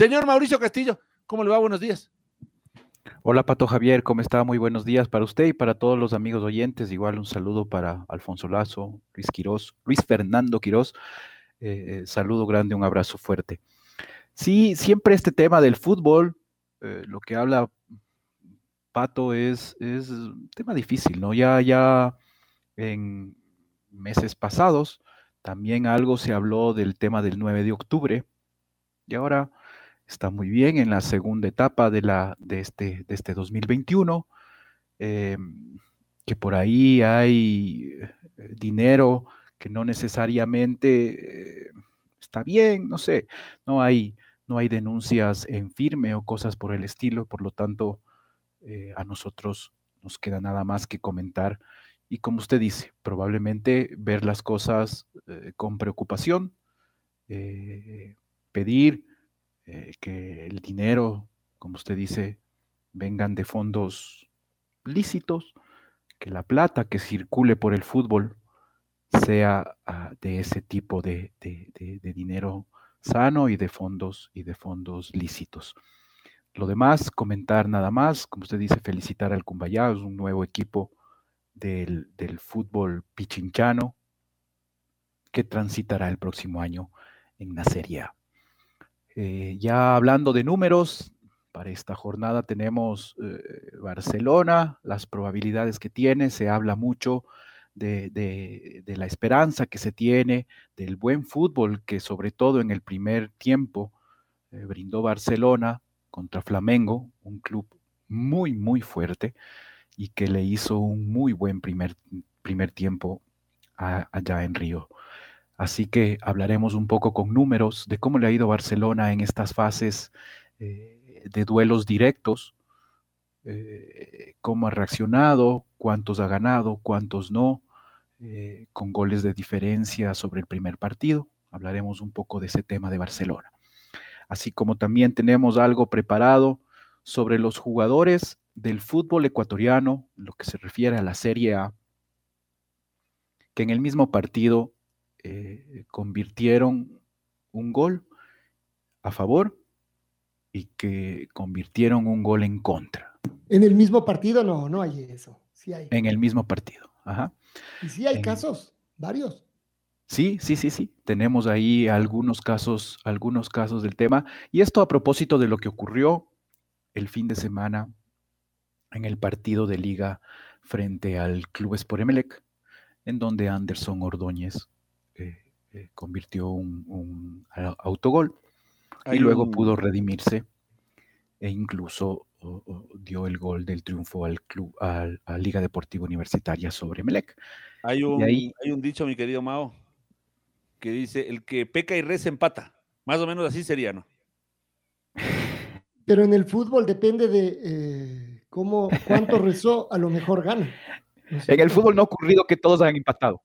Señor Mauricio Castillo, ¿cómo le va? Buenos días. Hola Pato Javier, ¿cómo está? Muy buenos días para usted y para todos los amigos oyentes. Igual un saludo para Alfonso Lazo, Luis Quirós, Luis Fernando Quirós. Eh, eh, saludo grande, un abrazo fuerte. Sí, siempre este tema del fútbol, eh, lo que habla Pato es, es un tema difícil, ¿no? Ya, ya en meses pasados también algo se habló del tema del 9 de octubre y ahora está muy bien en la segunda etapa de, la, de, este, de este 2021, eh, que por ahí hay eh, dinero que no necesariamente eh, está bien, no sé, no hay, no hay denuncias en firme o cosas por el estilo, por lo tanto, eh, a nosotros nos queda nada más que comentar y como usted dice, probablemente ver las cosas con preocupación, pedir eh, que el dinero, como usted dice, vengan de fondos lícitos, que la plata que circule por el fútbol sea ah, de ese tipo de, dinero sano y de fondos y de fondos lícitos. Lo demás, comentar nada más, como usted dice, felicitar al Cumbayá, es un nuevo equipo del, del fútbol pichinchano que transitará el próximo año en la Serie A. Eh, ya hablando de números, para esta jornada tenemos eh, Barcelona, las probabilidades que tiene, se habla mucho de, la esperanza que se tiene, del buen fútbol que sobre todo en el primer tiempo eh, brindó Barcelona contra Flamengo, un club muy, muy fuerte y que le hizo un muy buen primer, primer tiempo a- allá en Río. Así que hablaremos un poco con números de cómo le ha ido Barcelona en estas fases eh, de duelos directos, eh, cómo ha reaccionado, cuántos ha ganado, cuántos no, eh, con goles de diferencia sobre el primer partido. Hablaremos un poco de ese tema de Barcelona. Así como también tenemos algo preparado sobre los jugadores del fútbol ecuatoriano, lo que se refiere a la Serie A, que en el mismo partido eh, convirtieron un gol a favor y que convirtieron un gol en contra En el mismo partido no, no hay eso. Sí hay. en el mismo partido. Ajá. Y sí hay en- casos, varios. Sí, sí, sí, sí. Tenemos ahí algunos casos, algunos casos del tema. Y esto a propósito de lo que ocurrió el fin de semana en el partido de liga frente al Club Sport Emelec, en donde Anderson Ordóñez eh, convirtió un, autogol y luego un- pudo redimirse e incluso o- o, dio el gol del triunfo al club, al- a Liga Deportiva Universitaria sobre Emelec. Hay un, ahí- hay un dicho, mi querido Mao, que dice, el que peca y reza empata. Más o menos así sería, ¿no? Pero en el fútbol depende de eh, cómo, cuánto rezó, a lo mejor gana. ¿no es En el fútbol no ha ocurrido que todos hayan empatado.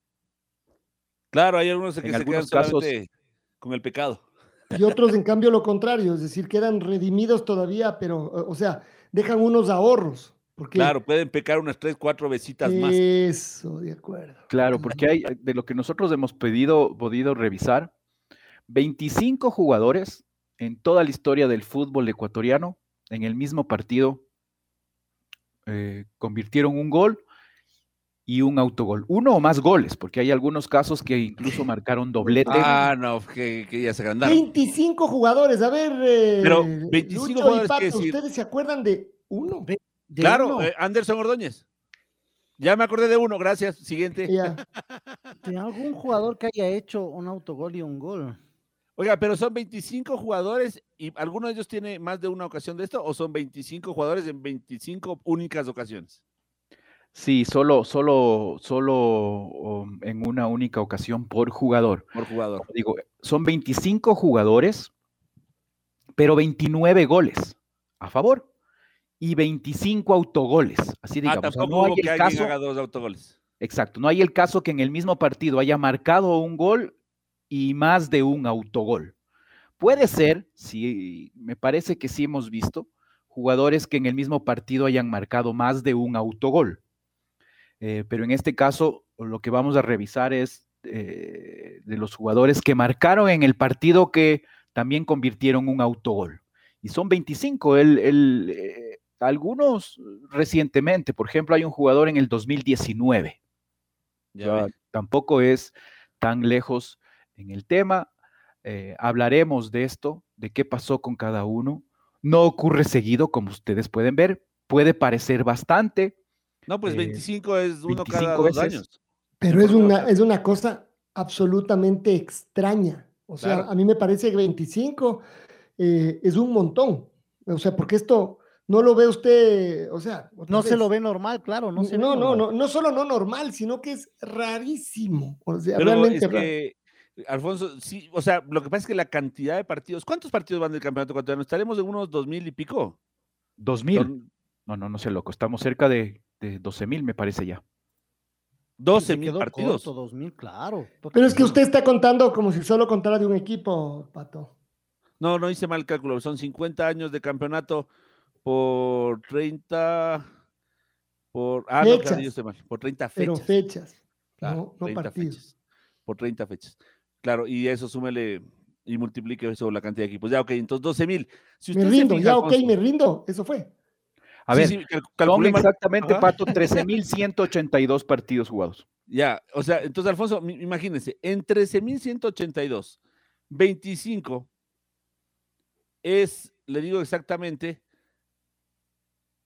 Claro, hay algunos que En se quedan algunos casos- solamente con el pecado. Y otros, en cambio, lo contrario, es decir, quedan redimidos todavía, pero, o o sea, dejan unos ahorros. Porque Claro, pueden pecar unas tres, cuatro besitas más. Eso, de acuerdo. Claro, porque hay, de lo que nosotros hemos pedido, podido revisar, 25 jugadores en toda la historia del fútbol ecuatoriano en el mismo partido eh, convirtieron un gol y un autogol. Uno o más goles, porque hay algunos casos que incluso marcaron doblete. Ah, no, que, que ya se agrandaron. 25 jugadores, a ver, eh, Pero 25 Lucho y jugadores, Pato, ¿qué decir? ¿ustedes se acuerdan de uno? De Claro, uno, eh, Anderson Ordóñez. Ya me acordé de uno, gracias. Siguiente. Ya. de algún jugador que haya hecho un autogol y un gol. Oiga, pero son 25 jugadores y alguno de ellos tiene más de una ocasión de esto o son 25 jugadores en 25 únicas ocasiones. Sí, solo, solo, solo um, en una única ocasión por jugador. Por jugador. Como Digo, son 25 jugadores, pero 29 goles a favor y 25 autogoles. Así Ah, digamos. O sea, tampoco no hay que el alguien caso, haga dos autogoles. exacto, no hay el caso que en el mismo partido haya marcado un gol y más de un autogol. Puede ser, sí, me parece que sí hemos visto jugadores que en el mismo partido hayan marcado más de un autogol. Eh, pero en este caso, lo que vamos a revisar es eh, de los jugadores que marcaron en el partido que también convirtieron un autogol. Y son 25. El, el, eh, algunos recientemente, por ejemplo, hay un jugador en el 2019. Ya tampoco es tan lejos en el tema. Hablaremos de esto, de qué pasó con cada uno. No ocurre seguido, como ustedes pueden ver. Puede parecer bastante. No, pues Eh, 25 es uno 25 cada dos veces. años. Pero es una, es una cosa absolutamente extraña. O sea, Claro. a mí me parece que 25 eh, es un montón. O sea, porque esto no lo ve usted, o sea, No se lo ve normal, claro. No, se ve no, no, normal. no, no solo no normal, sino que es rarísimo. O sea, Pero realmente es raro. que, Alfonso, sí, o sea, lo que pasa es que la cantidad de partidos, ¿cuántos partidos van del campeonato ecuatoriano? Estaremos en unos dos mil y pico. 2000. Son No, no, no sé, loco. Estamos cerca de, de 12 mil, me parece ya. 12 Se mil partidos. corto, 2000, claro. Pero es que usted está contando como si solo contara de un equipo, Pato. No, no hice mal el cálculo. Son 50 años de campeonato por 30. Por. Ah, no, claro, Fechas. yo estoy mal. Por 30 Pero fechas. fechas, Claro, no, no 30 partidos. fechas. Por 30 fechas. Claro, y eso súmele y multiplique eso la cantidad de equipos. Ya, ok, entonces 12 mil. Si Me rindo, fija, ya, ok, Alfonso- me rindo. Eso fue. A Sí, ver, sí, cal- son exactamente, Ajá. Pato, 13.182 partidos jugados. Ya, o sea, entonces, Alfonso, imagínense, en 13.182, 25 es, le digo exactamente,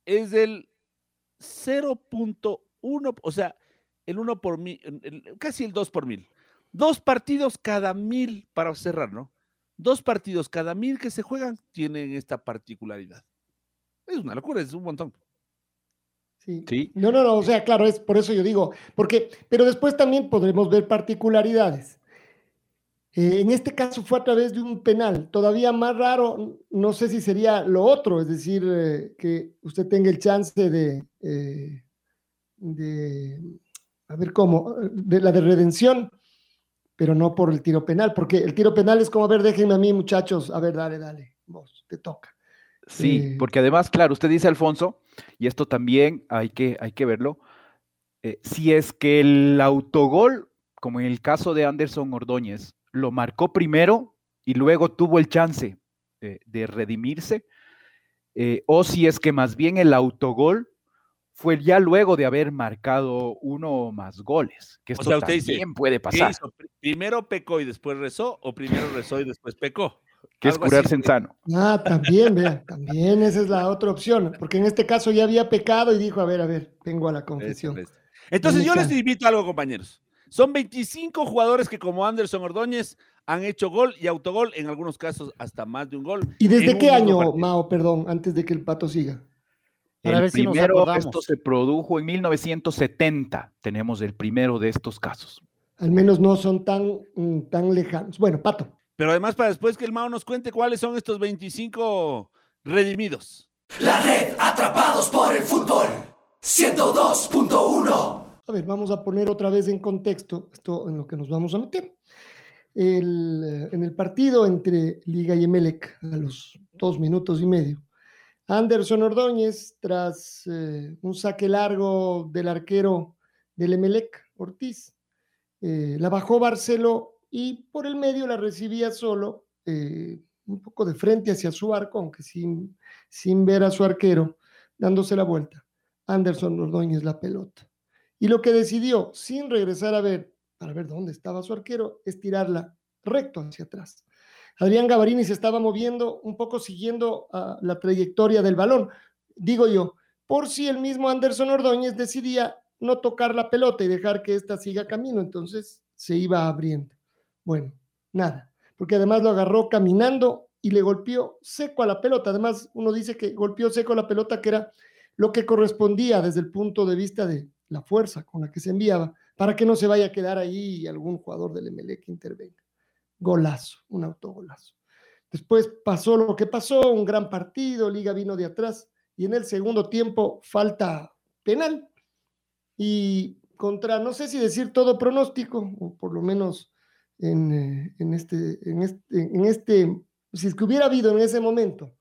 es del 0.1, o sea, el 1 por mil, el- casi el 2 por mil. Dos partidos cada mil, para cerrar, ¿no? Dos partidos cada mil que se juegan tienen esta particularidad. Es una locura, es un montón. Sí. Sí. No, no, no, o sea, claro, es por eso yo digo, porque, pero después también podremos ver particularidades. Eh, en este caso fue a través de un penal, todavía más raro, no sé si sería lo otro, es decir, eh, que usted tenga el chance de, eh, de, a ver cómo, de la de redención, pero no por el tiro penal, porque el tiro penal es como, a ver, déjenme a mí, muchachos, a ver, dale, dale, vos, te toca. Sí, Eh, porque además, claro, usted dice, Alfonso, y esto también hay que, hay que verlo, eh, si es que el autogol, como en el caso de Anderson Ordóñez, lo marcó primero y luego tuvo el chance eh, de redimirse, eh, o si es que más bien el autogol fue ya luego de haber marcado uno o más goles, que O esto sea, usted dice, también puede ¿Qué pasar, ¿Primero pecó y después rezó o primero rezó y después pecó? Que es así curarse en sano. Ah, también, vea, también esa es la otra opción, porque en este caso ya había pecado y dijo, a ver, a ver, vengo a la confesión. Este, este. Entonces yo les invito a algo, compañeros. Son 25 jugadores que como Anderson Ordóñez han hecho gol y autogol, en algunos casos hasta más de un gol. ¿Y desde qué año, partido. Mao, perdón, antes de que el pato siga? Para El ver si nos primero, esto se produjo en 1970. Tenemos el primero de estos casos. Al menos no son tan, mm, tan lejanos. Bueno, pato. Pero además para después que el Mao nos cuente cuáles son estos 25 redimidos. La red Atrapados por el Fútbol 102.1 A ver, vamos a poner otra vez en contexto esto en lo que nos vamos a meter. El, eh, en el partido entre Liga y Emelec, a los dos minutos y medio, Anderson Ordóñez, tras eh, un saque largo del arquero del Emelec, Ortiz, eh, la bajó Barcelo y por el medio la recibía solo, eh, un poco de frente hacia su arco, aunque sin, sin ver a su arquero, dándose la vuelta. Anderson Ordóñez la pelota. Y lo que decidió, sin regresar a ver, para ver dónde estaba su arquero, es tirarla recto hacia atrás. Adrián Gavarini se estaba moviendo un poco siguiendo ah, la trayectoria del balón. Digo yo, por si el mismo Anderson Ordóñez decidía no tocar la pelota y dejar que ésta siga camino, entonces se iba abriendo. Bueno, nada, porque además lo agarró caminando y le golpeó seco a la pelota. Además, uno dice que golpeó seco a la pelota, que era lo que correspondía desde el punto de vista de la fuerza con la que se enviaba, para que no se vaya a quedar ahí algún jugador del MLE que intervenga. Golazo, un autogolazo. Después pasó lo que pasó, un gran partido, Liga vino de atrás y en el segundo tiempo falta penal. Y contra, no sé si decir todo pronóstico, o por lo menos en, eh, en este, en este, en este, si es que hubiera habido en ese momento,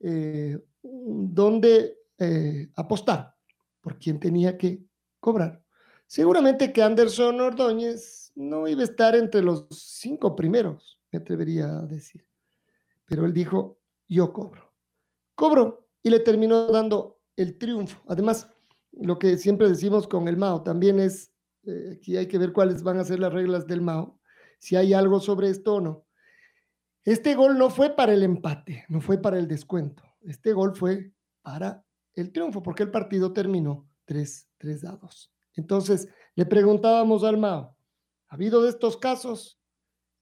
eh, donde eh, apostar por quien tenía que cobrar. Seguramente que Anderson Ordóñez no iba a estar entre los cinco primeros, me atrevería a decir. Pero él dijo, yo cobro. Cobro y le terminó dando el triunfo. Además, lo que siempre decimos con el Mao también es, eh, aquí hay que ver cuáles van a ser las reglas del Mao, si hay algo sobre esto o no. Este gol no fue para el empate, no fue para el descuento. Este gol fue para el triunfo, porque el partido terminó 3, 3 a 2. Entonces, le preguntábamos al Mao, ¿ha habido de estos casos?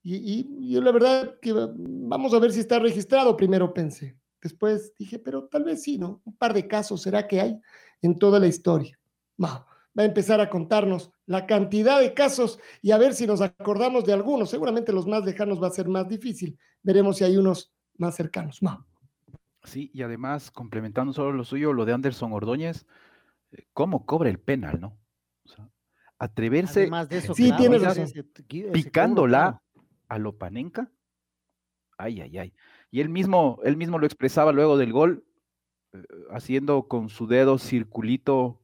Y, y la verdad que vamos a ver si está registrado, primero pensé. Después dije, pero tal vez sí, ¿no? Un par de casos será que hay en toda la historia. Mao va a empezar a contarnos la cantidad de casos y a ver si nos acordamos de algunos. Seguramente los más lejanos va a ser más difícil. Veremos si hay unos más cercanos. Mao. Sí, y además, complementando solo lo suyo, lo de Anderson Ordóñez, eh, ¿cómo cobra el penal, no? O sea, atreverse Además de eso, Sí, claro, tienes razón. ese- ese picándola cobro, a lo Panenka. Ay, ay, ay. Y él mismo, él mismo lo expresaba luego del gol, eh, haciendo con su dedo circulito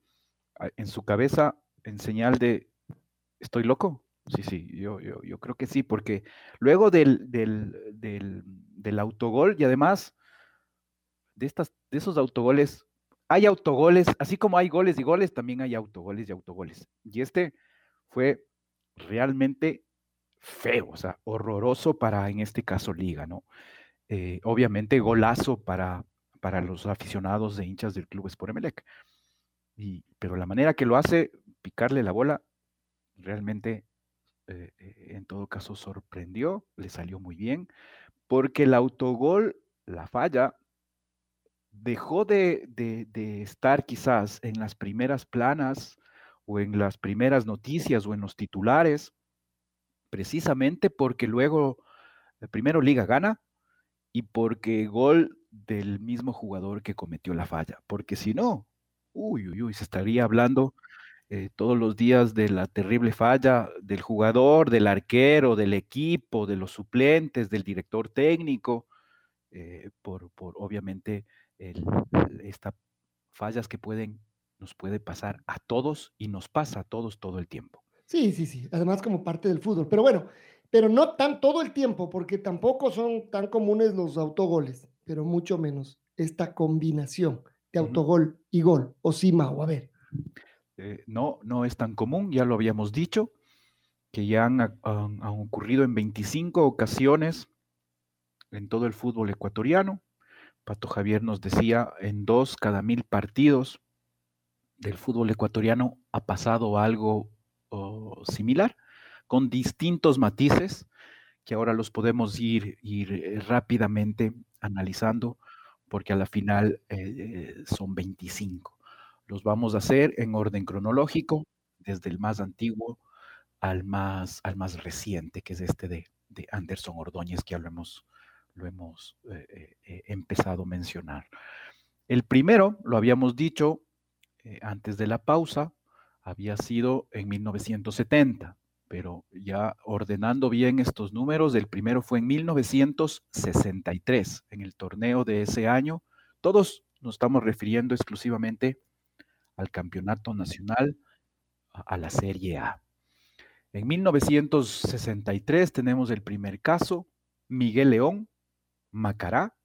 en su cabeza en señal de ¿estoy loco? Sí, sí, yo, yo, yo creo que sí, porque luego del, del, del, del autogol y además de, estas, de esos autogoles, hay autogoles, así como hay goles y goles, también hay autogoles y autogoles. Y este fue realmente feo, o sea, horroroso para, en este caso, Liga, ¿no? Eh, obviamente, golazo para, para los aficionados de hinchas del club Sport Emelec. Pero la manera que lo hace, picarle la bola, realmente, eh, eh, en todo caso, sorprendió, le salió muy bien, porque el autogol, la falla, dejó de, de- de estar quizás en las primeras planas o en las primeras noticias o en los titulares, precisamente porque luego, eh, primero Liga gana y porque gol del mismo jugador que cometió la falla, porque si no, uy, uy, uy, se estaría hablando eh, todos los días de la terrible falla del jugador, del arquero, del equipo, de los suplentes, del director técnico, eh, por, por obviamente estas fallas que pueden, nos puede pasar a todos y nos pasa a todos todo el tiempo. Sí, sí, sí. Además como parte del fútbol. Pero bueno, pero no tan todo el tiempo, porque tampoco son tan comunes los autogoles, pero mucho menos esta combinación de autogol y gol. O sí, Mau, a ver. Eh, no, no es tan común, ya lo habíamos dicho, que ya han, ac- han- han ocurrido en 25 ocasiones en todo el fútbol ecuatoriano. Pato Javier nos decía, en dos cada mil partidos del fútbol ecuatoriano ha pasado algo oh, similar, con distintos matices, que ahora los podemos ir, ir eh, rápidamente analizando, porque a la final eh, eh, son 25. Los vamos a hacer en orden cronológico, desde el más antiguo al más, al más reciente, que es este de, de Anderson Ordóñez, que ya lo hemos, eh, empezado a mencionar. El primero, lo habíamos dicho antes de la pausa, había sido en 1970, pero ya ordenando bien estos números, el primero fue en 1963, en el torneo de ese año. Todos nos estamos refiriendo exclusivamente al campeonato nacional, a, la Serie A. En 1963 tenemos el primer caso, Miguel León, Macará,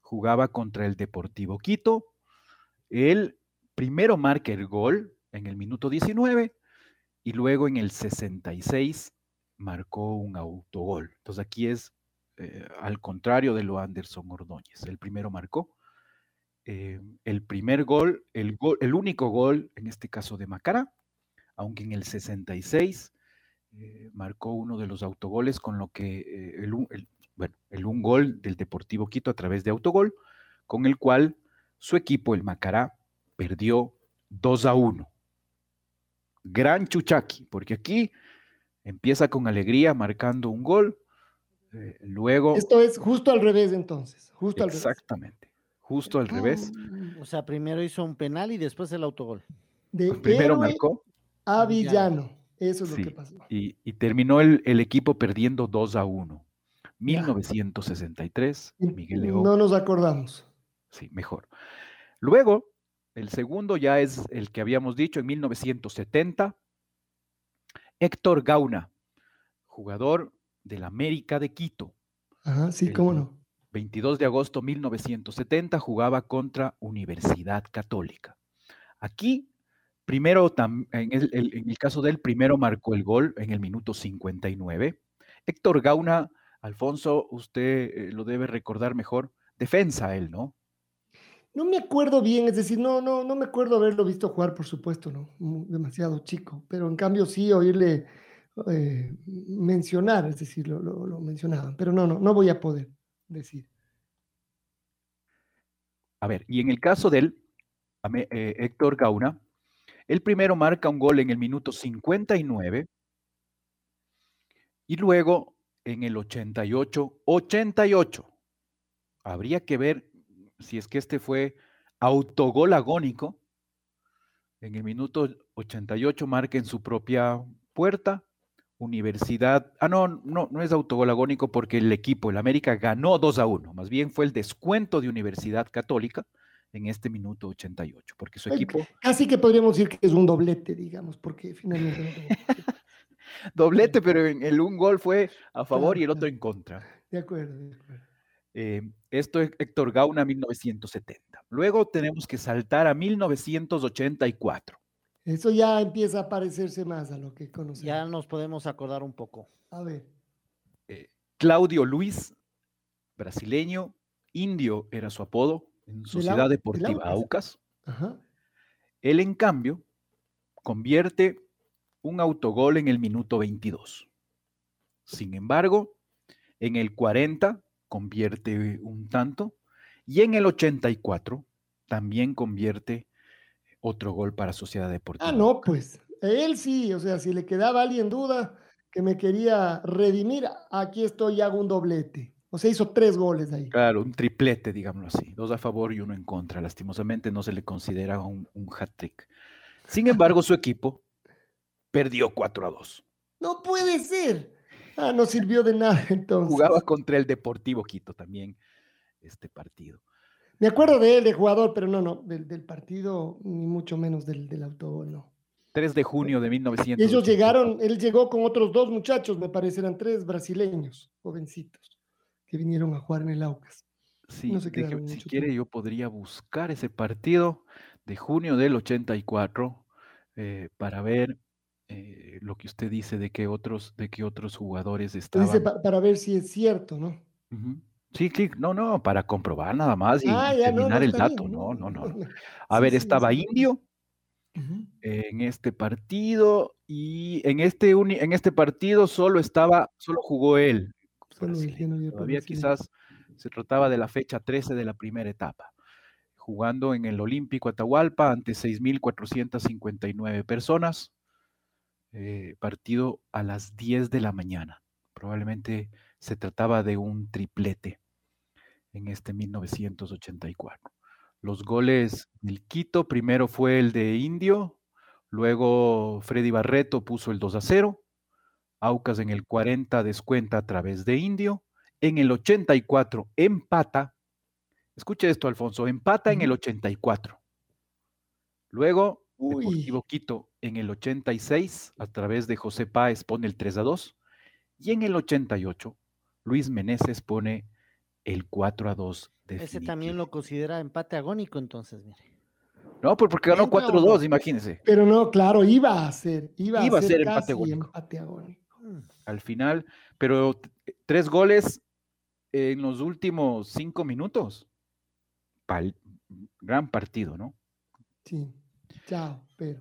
jugaba contra el Deportivo Quito. Él primero marca el gol en el minuto 19 y luego en el 66 marcó un autogol. Entonces aquí es eh, al contrario de lo Anderson Ordóñez. El primero marcó eh, el primer gol el, gol, el único gol, en este caso de Macara, aunque en el 66 eh, marcó uno de los autogoles con lo que el, el, bueno, el un gol del Deportivo Quito a través de autogol, con el cual su equipo, el Macará, perdió 2 a 1. Gran Chuchaki, porque aquí empieza con alegría marcando un gol. Eh, luego. Esto es justo al revés, entonces. Justo al exactamente. Revés. Justo al revés. O sea, primero hizo un penal y después el autogol. De primero marcó. A Villano. Eso es sí, lo que pasó. Y, y terminó el, el, equipo perdiendo 2 a 1. 1963, Ya. Miguel León. No nos acordamos. Sí, mejor. Luego, el segundo ya es el que habíamos dicho en 1970. Héctor Gauna, jugador del América de Quito. Ajá, sí, cómo no. 22 de agosto de 1970 jugaba contra Universidad Católica. Aquí, primero, en el, en el caso del primero marcó el gol en el minuto 59. Héctor Gauna, Alfonso, usted eh, lo debe recordar mejor, defensa él, ¿no? No me acuerdo bien, es decir, no, no, no me acuerdo haberlo visto jugar, por supuesto, no, demasiado chico, pero en cambio sí oírle eh, mencionar, es decir, lo, lo, mencionaban, pero no, no, no voy a poder decir. A ver, y en el caso de él, eh, Héctor Gauna, el primero marca un gol en el minuto 59 y luego en el 88, 88. Habría que ver si es que este fue autogol agónico. En el minuto 88 marca en su propia puerta. Universidad. Ah, no, no, no es autogol agónico porque el equipo, el América, ganó 2 a 1. Más bien fue el descuento de Universidad Católica en este minuto 88, porque su equipo. Casi que podríamos decir que es un doblete, digamos, porque finalmente. doblete, pero en el un gol fue a favor claro, y el otro en contra. De acuerdo, de acuerdo. Eh, esto es Héctor Gauna 1970. Luego tenemos que saltar a 1984. Eso ya empieza a parecerse más a lo que conocemos. Ya nos podemos acordar un poco. A ver. Eh, Claudio Luis, brasileño, indio era su apodo en Sociedad de Deportiva de Aucas. Ajá. Él, en cambio, convierte un autogol en el minuto 22. Sin embargo, en el 40 convierte un tanto y en el 84 también convierte otro gol para Sociedad Deportiva. Ah, no, pues él sí, o sea, si le quedaba alguien duda que me quería redimir, aquí estoy y hago un doblete. O sea, hizo tres goles ahí. Claro, un triplete, digámoslo así. Dos a favor y uno en contra. Lastimosamente no se le considera un, un hat-trick. Sin embargo, su equipo perdió 4 a 2. No puede ser. Ah, no sirvió de nada entonces. Jugaba contra el Deportivo Quito también este partido. Me acuerdo de él, de jugador, pero no, no, del, del partido, ni mucho menos del, del no. 3 de junio de 1900. Ellos llegaron, él llegó con otros dos muchachos, me parece, eran tres brasileños, jovencitos, que vinieron a jugar en el Aucas. Sí, no se deje, si quiere tiempo. yo podría buscar ese partido de junio del 84 eh, para ver eh, lo que usted dice de que otros, de que otros jugadores estaban. Dice pa para ver si es cierto, ¿no? Uh -huh. Sí, clic, no, no, para comprobar nada más y, ah, terminar no, no, el dato. bien, no, no, no. A sí, ver, sí, estaba sí. Indio uh -huh. en este partido y en este, en este partido solo estaba, solo jugó él. Solo Todavía quizás se trataba de la fecha 13 de la primera etapa, jugando en el Olímpico Atahualpa ante 6.459 personas, eh, partido a las 10 de la mañana. Probablemente se trataba de un triplete en este 1984. Los goles del Quito, primero fue el de Indio, luego Freddy Barreto puso el 2 a 0, Aucas en el 40 descuenta a través de Indio, en el 84 empata, escuche esto Alfonso, empata en el 84. Luego. Deportivo Quito en el 86 a través de José Páez pone el 3 a 2 y en el 88 Luis Meneses pone el 4 a 2. Definitivo. Ese también lo considera empate agónico, entonces, mire. No, pues porque ganó 4 a 2, imagínense. Pero no, claro, iba a ser, iba, iba a ser, empate agónico. empate agónico. Al final, pero tres goles en los últimos cinco minutos. Pal gran partido, ¿no? Sí, chao, pero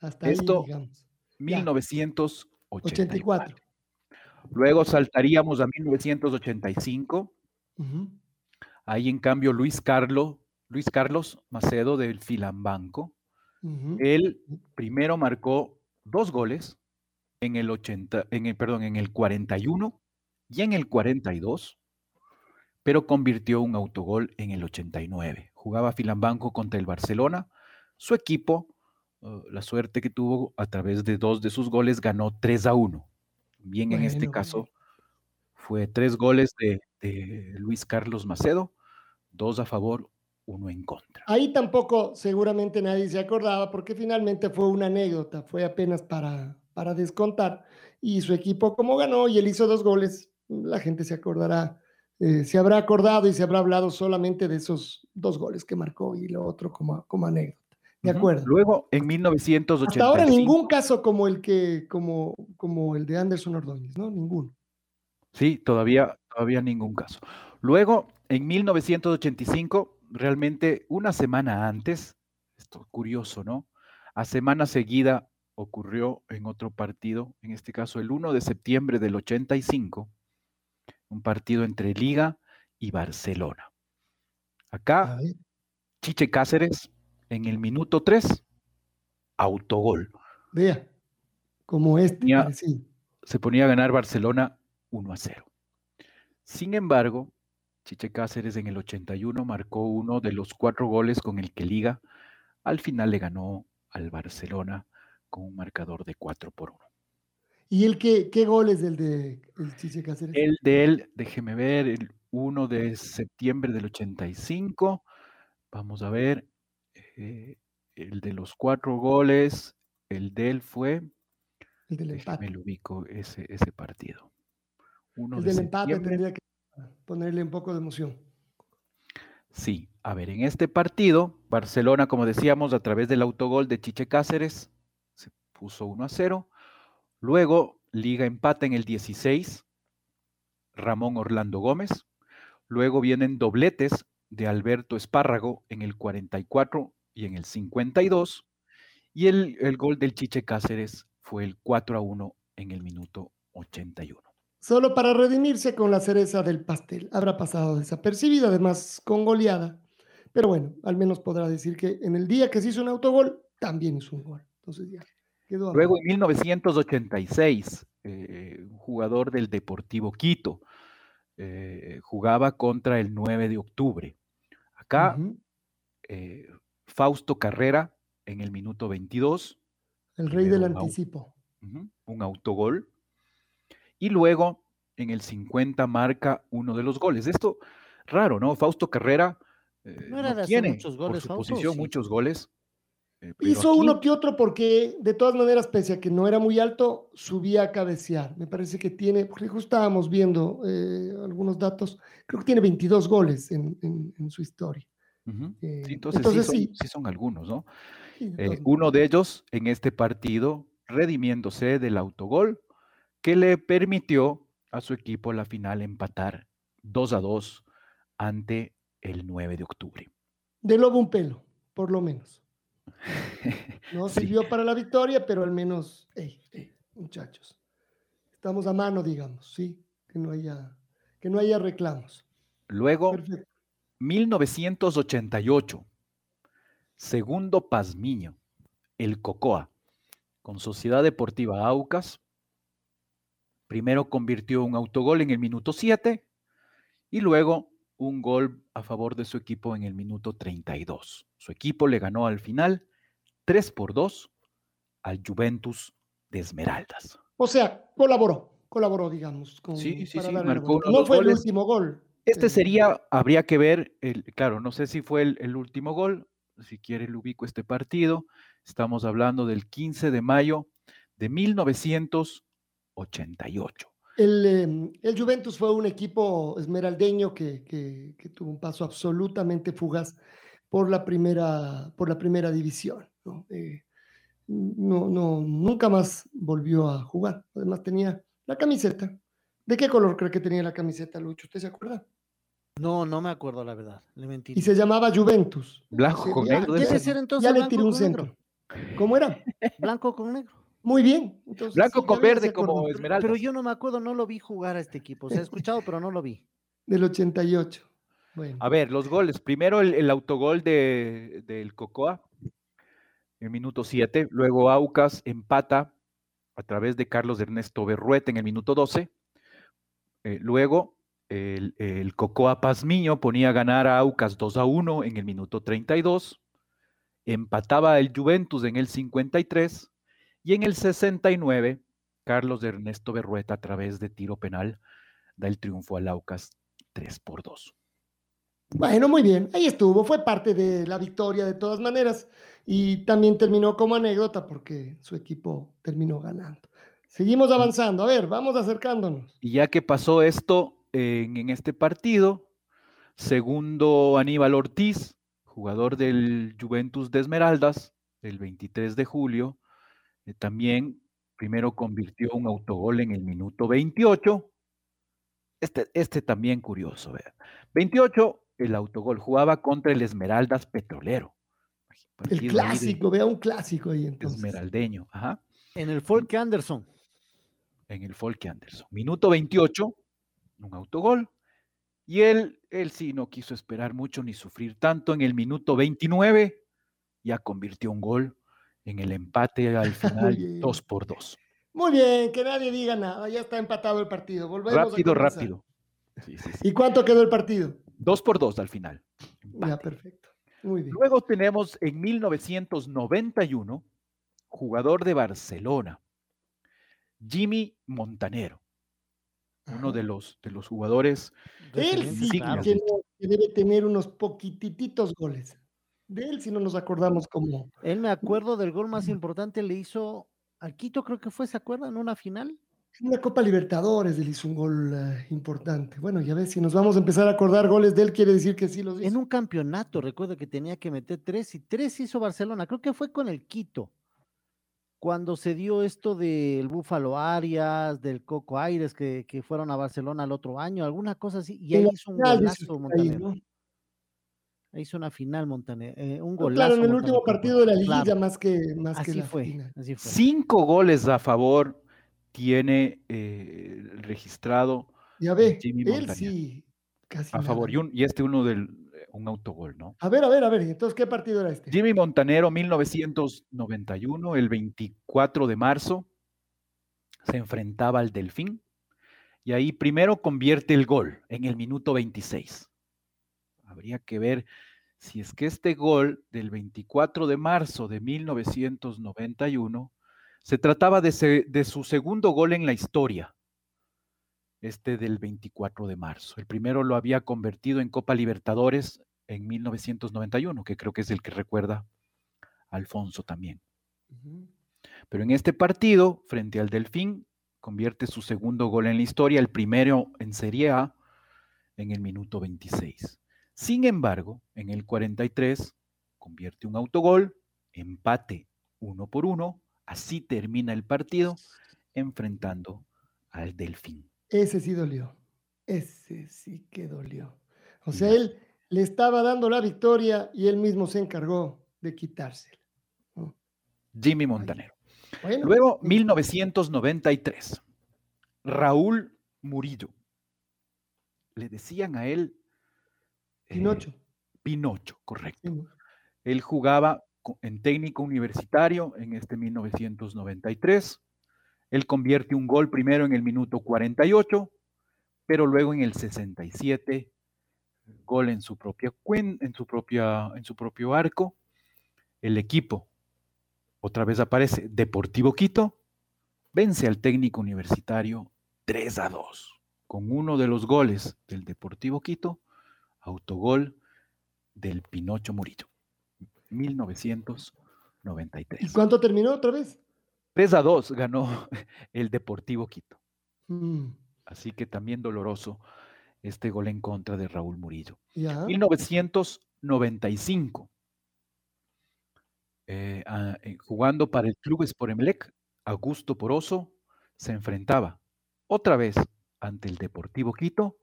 hasta Esto, ahí, digamos. 1984. 84. Luego saltaríamos a 1985. Ujú. Ahí en cambio Luis Carlos, Luis Carlos Macedo del Filambanco. Ujú. Él primero marcó dos goles en el 80, en el, perdón, en el 41 y en el 42, pero convirtió un autogol en el 89. Jugaba Filambanco contra el Barcelona. Su equipo, eh, la suerte que tuvo a través de dos de sus goles, ganó 3 a 1. Bien, en este caso fue tres goles de, de Luis Carlos Macedo, dos a favor, uno en contra. Ahí tampoco seguramente nadie se acordaba porque finalmente fue una anécdota, fue apenas para, para descontar. Y su equipo como ganó y él hizo dos goles, la gente se acordará, eh, se habrá acordado y se habrá hablado solamente de esos dos goles que marcó y lo otro como, como anécdota. De Ujú. acuerdo. Luego, en 1985. Hasta ahora ningún caso como el que, como, como el de Anderson Ordóñez, ¿no? Ninguno. Sí, todavía, todavía ningún caso. Luego, en 1985, realmente una semana antes, esto es curioso, ¿no? A semana seguida ocurrió en otro partido, en este caso el 1 de septiembre del 85, un partido entre Liga y Barcelona. Acá, Chiche Cáceres, en el minuto 3, autogol. vea, como este, parecido. se ponía a ganar Barcelona 1 a 0. Sin embargo, Chiche Cáceres en el 81 marcó uno de los cuatro goles con el que Liga al final le ganó al Barcelona con un marcador de 4 por 1. ¿Y el qué, qué gol es el de el Chiche Cáceres? El de él, déjeme ver, el 1 de septiembre del 85. Vamos a ver. Eh, el de los cuatro goles, el de él fue. El del empate. lo ubico ese, ese partido. Uno El de del empate tendría que ponerle un poco de emoción. Sí, a ver, en este partido, Barcelona, como decíamos, a través del autogol de Chiche Cáceres, se puso 1 a 0. Luego, Liga empata en el 16, Ramón Orlando Gómez. Luego vienen dobletes de Alberto Espárrago en el 44 y en el 52. Y el, el gol del Chiche Cáceres fue el 4 a 1 en el minuto 81. Solo para redimirse con la cereza del pastel. Habrá pasado desapercibido, además con goleada. Pero bueno, al menos podrá decir que en el día que se hizo un autogol, también hizo un gol. Entonces ya quedó. Luego, en 1986, eh, un jugador del Deportivo Quito eh, jugaba contra el 9 de octubre. Acá, eh, Fausto Carrera en el minuto 22, El rey del au- anticipo. un autogol. Y luego, en el 50, marca uno de los goles. Esto, raro, ¿no? Fausto Carrera eh, No era de hacer tiene, muchos por goles, su Fausto, posición, sí. muchos goles. eh, Hizo aquí- uno que otro porque, de todas maneras, pese a que no era muy alto, subía a cabecear. Me parece que tiene, porque justo estábamos viendo eh, algunos datos, creo que tiene 22 goles en, en- en su historia. Eh, Sí, entonces, entonces sí, son, sí. sí son algunos, ¿no? Eh, uno de ellos en este partido, redimiéndose del autogol, que le permitió a su equipo la final empatar 2 a 2 ante el 9 de octubre. De lobo un pelo, por lo menos. No sirvió para la victoria, pero al menos, muchachos, estamos a mano, digamos, sí, que no haya, que no haya reclamos. Luego, Perfecto. 1988, segundo Pazmiño, el Cocoa, con Sociedad Deportiva Aucas. Primero convirtió un autogol en el minuto 7 y luego un gol a favor de su equipo en el minuto 32. Su equipo le ganó al final 3 por 2 al Juventus de Esmeraldas. O sea, colaboró, colaboró, digamos. Con, Sí, sí, sí, marcó No fue el último gol. Este sería, habría que ver, el, claro, no sé si fue el, el último gol, si quiere le ubico este partido. Estamos hablando del 15 de mayo de 1988. El, eh, el Juventus fue un equipo esmeraldeño que, que- que tuvo un paso absolutamente fugaz por la primera, por la primera división. ¿no? Eh, no, no, nunca más volvió a jugar. Además tenía la camiseta. ¿De qué color cree que tenía la camiseta, Lucho? ¿Usted se acuerda? No, no me acuerdo la verdad. Le mentí. Y se llamaba Juventus. Blanco con negro. ya debe Debe ser. entonces ya le tiré un centro. negro. ¿Cómo era? Blanco con negro. Muy bien. Entonces, Blanco sí, con verde como. Esmeralda. Pero yo no me acuerdo, no lo vi jugar a este equipo. Se ha escuchado, pero no lo vi. Del 88. Bueno. A ver, los goles. Primero el, el autogol de, del Cocoa en minuto 7. Luego Aucas empata a través de Carlos Ernesto Berrueta en el minuto 12. Eh, luego el, el Cocoa Pazmiño ponía a ganar a Aucas 2 a 1 en el minuto 32. Empataba el Juventus en el 53. Y en el 69, Carlos Ernesto Berrueta a través de tiro penal da el triunfo al Aucas 3 por 2. Bueno, muy bien. Ahí estuvo. Fue parte de la victoria de todas maneras. Y también terminó como anécdota porque su equipo terminó ganando. Seguimos avanzando. A ver, vamos acercándonos. Y ya que pasó esto en, en este partido, segundo Aníbal Ortiz, jugador del Juventus de Esmeraldas, el 23 de julio, eh, también primero convirtió un autogol en el minuto 28. Este, este también curioso, vean. 28, el autogol jugaba contra el Esmeraldas Petrolero. El ahí de clásico, vea un clásico ahí entonces. Esmeraldeño, ajá. En el Folk Anderson. en el Folke Anderson. Minuto 28, un autogol. Y él, él sí no quiso esperar mucho ni sufrir tanto. En el minuto 29 ya convirtió un gol en el empate al final bien. 2 por 2. Muy bien, que nadie diga nada. Ya está empatado el partido. Volvemos Rápido, rápido. Sí, sí, sí. ¿Y cuánto quedó el partido? 2 por 2 al final. Ya, perfecto. Muy bien. Luego tenemos en 1991, jugador de Barcelona, Jimmy Montanero, uno de los, de los jugadores Él sí claro. que, debe tener unos poquititos goles. De él si no nos acordamos cómo. Él me acuerdo del gol más importante, le hizo al Quito, creo que fue, ¿se acuerdan? En una final. En una Copa Libertadores él hizo un gol eh, importante. Bueno, ya ves, si nos vamos a empezar a acordar goles de él, quiere decir que sí los hizo. En un campeonato, recuerdo que tenía que meter tres y tres hizo Barcelona. Creo que fue con el Quito. Cuando se dio esto del Búfalo Arias, del Coco Aires, que, que fueron a Barcelona el otro año, alguna cosa así. Y ahí hizo un golazo tú ahí, Montanero. ¿no? Ahí hizo una final Montanero. eh, un golazo. claro, en el último partido de la liguilla, Claro, más que, más que Así la fue, final. así fue. Cinco goles a favor tiene eh, registrado Ya ve, Jimmy él sí, casi a nada. favor y, un- y este uno del un autogol, ¿no? A ver, a ver, a ver, entonces, ¿qué partido era este? Jimmy Montanero, 1991, el 24 de marzo, se enfrentaba al Delfín y ahí primero convierte el gol en el minuto 26. Habría que ver si es que este gol del 24 de marzo de 1991 se trataba de, se- de su segundo gol en la historia, este del 24 de marzo. El primero lo había convertido en Copa Libertadores en 1991, que creo que es el que recuerda Alfonso también. Pero en este partido, frente al Delfín, convierte su segundo gol en la historia, el primero en Serie A, en el minuto 26. Sin embargo, en el 43, convierte un autogol, empate uno por uno, así termina el partido, enfrentando al Delfín. Ese sí dolió. Ese sí que dolió. O sea, él le estaba dando la victoria y él mismo se encargó de quitársela. ¿no? Jimmy Montanero. Bueno, Luego, 1993, Raúl Murillo. Le decían a él... eh, Pinocho. Pinocho, correcto. Él jugaba en técnico universitario en este 1993. Él convierte un gol primero en el minuto 48, pero luego en el 67, gol en su propia cuen- en su propia en su propio arco. El equipo otra vez aparece Deportivo Quito vence al técnico universitario 3 a 2 con uno de los goles del Deportivo Quito, autogol del Pinocho Murillo. 1993. ¿Y cuánto terminó otra vez? 3 a 2 ganó el Deportivo Quito. Mm, Así que también doloroso este gol en contra de Raúl Murillo. ya. 1995. eh, ah, eh, jugando para el Club Sporemlec, Augusto Poroso se enfrentaba otra vez ante el Deportivo Quito.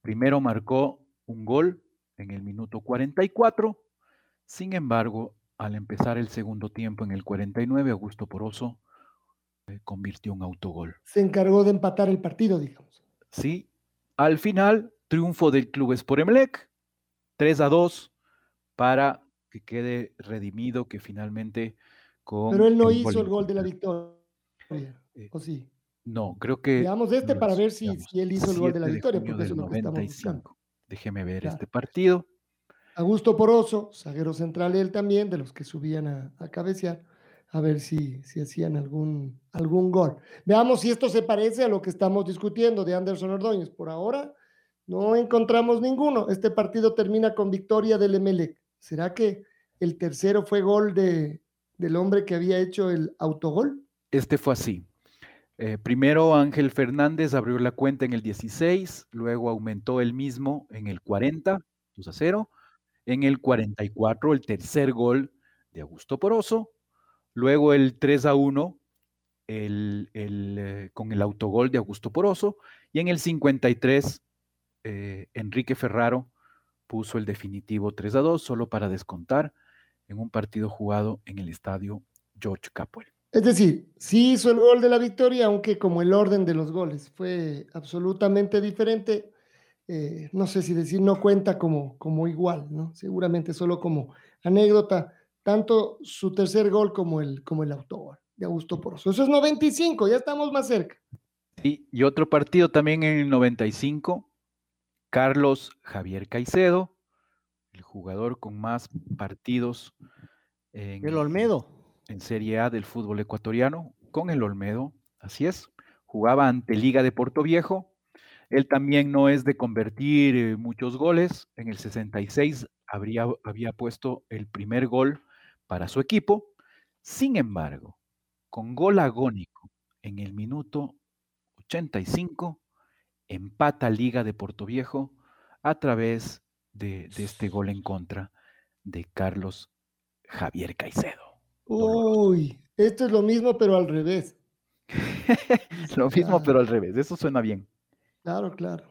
Primero marcó un gol en el minuto 44. Sin embargo, al empezar el segundo tiempo en el 49, Augusto Poroso eh, convirtió un autogol. Se encargó de empatar el partido, digamos. Sí, al final, triunfo del Club Sport Emelec, 3 a 2, para que quede redimido que finalmente con... Pero él no el hizo el gol de la victoria. Eh, ¿O sí? No, creo que... Veamos este para ver si, si él hizo el gol de la 7 victoria, porque eso es lo que estamos buscando. 95. Déjeme ver Claro. este partido. Augusto Poroso, zaguero central él también, de los que subían a, a cabecear, a ver si, si hacían algún, algún gol. Veamos si esto se parece a lo que estamos discutiendo de Anderson Ordóñez. Por ahora no encontramos ninguno. Este partido termina con victoria del Emelec. ¿Será que el tercero fue gol de, del hombre que había hecho el autogol? Este fue así. Eh, primero Ángel Fernández abrió la cuenta en el 16, luego aumentó el mismo en el 40, 2 a 0. En el 44, el tercer gol de Augusto Poroso. Luego el 3 a 1 el, el, eh, con el autogol de Augusto Poroso. Y en el 53, eh, Enrique Ferraro puso el definitivo 3 a 2, solo para descontar en un partido jugado en el estadio George Capwell. Es decir, sí hizo el gol de la victoria, aunque como el orden de los goles fue absolutamente diferente, eh, no sé si decir no cuenta como, como igual, ¿no? Seguramente solo como anécdota, tanto su tercer gol como el, como el autogol de Augusto Poroso. Eso es 95, ya estamos más cerca. Sí, y otro partido también en el 95, Carlos Javier Caicedo, el jugador con más partidos en, El Olmedo. en Serie A del fútbol ecuatoriano, con el Olmedo, así es. Jugaba ante Liga de Puerto Viejo. Él también no es de convertir eh, muchos goles. En el 66 habría, había puesto el primer gol para su equipo. Sin embargo, con gol agónico en el minuto 85, empata Liga de Puerto Viejo a través de, de este gol en contra de Carlos Javier Caicedo. Uy, esto es lo mismo, pero al revés. Lo mismo, Claro. pero al revés. Eso suena bien. Claro, claro.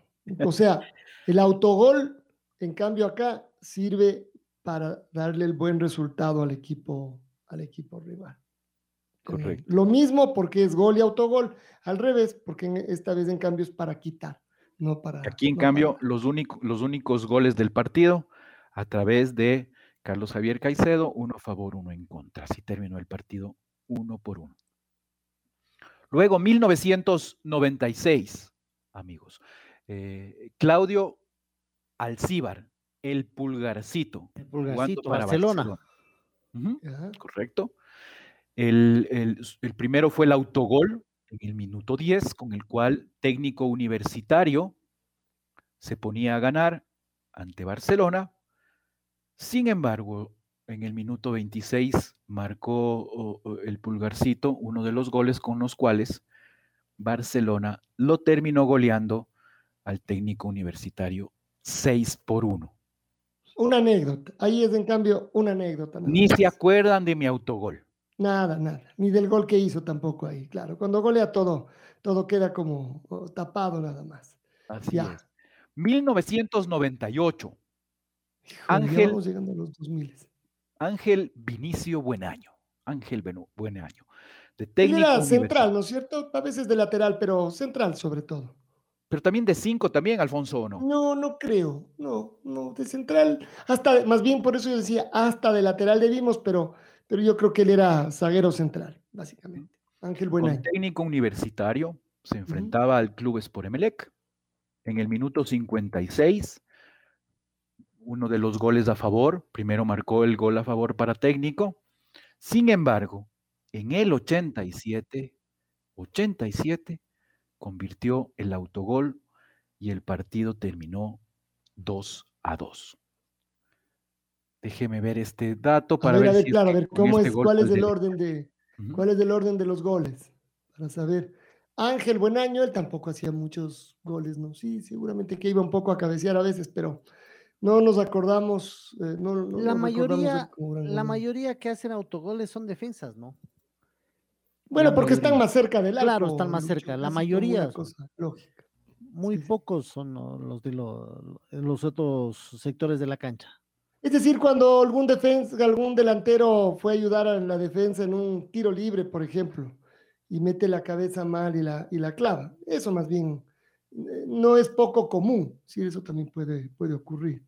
O sea, el autogol, en cambio acá, sirve para darle el buen resultado al equipo, al equipo rival. Eh, Correcto. lo mismo porque es gol y autogol, al revés, porque en- esta vez en cambio es para quitar, no para. Aquí, en no cambio, los, único- los únicos goles del partido a través de Carlos Javier Caicedo, uno a favor, uno en contra. Así terminó el partido uno por uno. Luego, 1996, amigos. eh, Claudio Alcíbar, el pulgarcito. El pulgarcito, para Barcelona. Ya. correcto. El, el- el primero fue el autogol en el minuto 10, con el cual técnico universitario se ponía a ganar ante Barcelona. Sin embargo, en el minuto 26 marcó el pulgarcito uno de los goles con los cuales Barcelona lo terminó goleando al técnico universitario 6 por 1. Una anécdota. Ahí es en cambio una anécdota. Ni se acuerdan de mi autogol. Nada, nada. Ni del gol que hizo tampoco ahí. Claro, cuando golea todo, todo queda como tapado nada más. Así Ya. es. 1998. Híjole, ya Ángel- vamos llegando a los 2000. Ángel Vinicio Buenaño. Ángel Benu- Buenaño. De Él técnico era central, ¿no es cierto? A veces de lateral, pero central sobre todo. Pero también de 5 también, Alfonso, ¿o no? No, no creo. No, no, de central. Hasta, más bien por eso yo decía, hasta de lateral le vimos, pero, pero yo creo que él era zaguero central, básicamente. Ángel Buenaño. técnico universitario se enfrentaba al Club Emelec. En el minuto 56, uno de los goles a favor, primero marcó el gol a favor para técnico. Sin embargo, en el 87, 87, convirtió el autogol y el partido terminó 2 a 2. Déjeme ver este dato A para ver, a ver, si es claro, a ver, cómo este es, cuál es fue el de- orden de, cuál es el orden de los goles, para saber. Ángel Buenaño, él tampoco hacía muchos goles, ¿no? Sí, seguramente que iba un poco a cabecear a veces, pero no nos acordamos. eh, no, no- La no mayoría, la mayoría que hacen autogoles son defensas, ¿no? Bueno, porque están más cerca del arco. Claro, están más cerca, la mayoría una son. cosa lógica. muy pocos son los de lo- los otros sectores de la cancha. Es decir, cuando algún defensa, algún delantero fue a ayudar a la defensa en un tiro libre, por ejemplo, y mete la cabeza mal y la, y la clava. Eso más bien eh, no es poco común. Sí, eso también puede, puede ocurrir.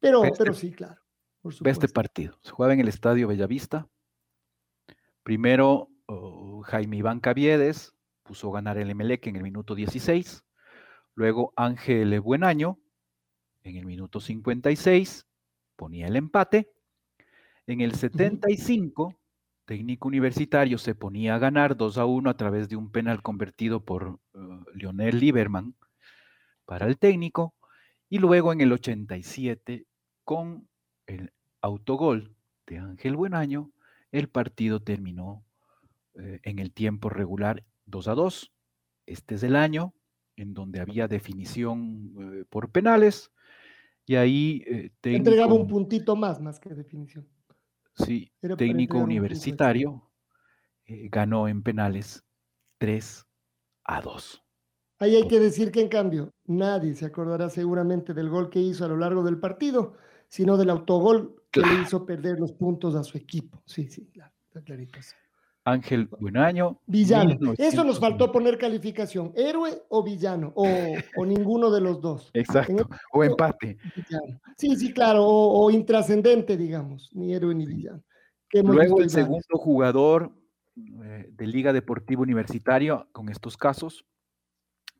Pero, Este- pero sí, claro. Por Ve este supuesto. partido. Se jugaba en el Estadio Bellavista. Primero, oh, Jaime Iván Caviedes puso a ganar el Emelec en el minuto 16. Luego Ángel Buenaño en el minuto 56 ponía el empate. En el 75, técnico universitario se ponía a ganar 2 a 1 a través de un penal convertido por eh, Lionel Lieberman para el técnico. Y luego en el 87, con el autogol de Ángel Buenaño, el partido terminó eh, en el tiempo regular 2 a 2. Este es el año en donde había definición eh, por penales. Y ahí eh, Entregaba un puntito más, más que definición. sí, Era técnico universitario eh, ganó en penales 3 a 2. Ahí hay que decir que en cambio nadie se acordará seguramente del gol que hizo a lo largo del partido, sino del autogol que le hizo perder los puntos a su equipo. Sí, sí, claro, está clarito. sí. Ángel Buenaño. Villano. Eso 1900. nos faltó poner calificación, héroe o villano, o, o ninguno de los dos. En Exacto. O empate. villano. Sí, sí, claro, o, o intrascendente, digamos, ni héroe ni villano. Luego el varios. segundo jugador eh, de Liga Deportiva Universitario con estos casos,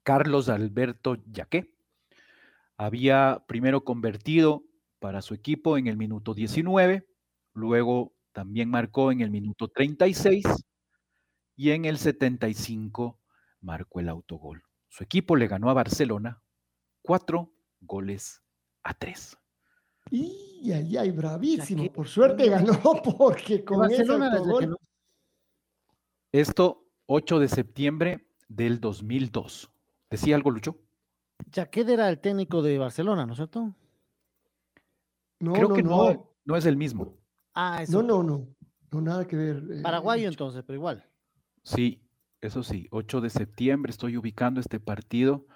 Carlos Alberto Yaqué, había primero convertido para su equipo en el minuto 19, luego también marcó en el minuto 36 y en el 75 marcó el autogol. Su equipo le ganó a Barcelona cuatro goles a tres. Y ay, ay, bravísimo. Por suerte ganó porque con ese Barcelona, autogol- no- Esto 8 de septiembre del 2002. ¿Decía algo, Lucho? Jaquet era el técnico de Barcelona, ¿no es cierto? No, Creo no, que no, no. no es el mismo. Ah, eso. No, no, no. No, nada que ver. eh, Paraguayo entonces, pero igual. Sí, eso sí, 8 de septiembre estoy ubicando este partido.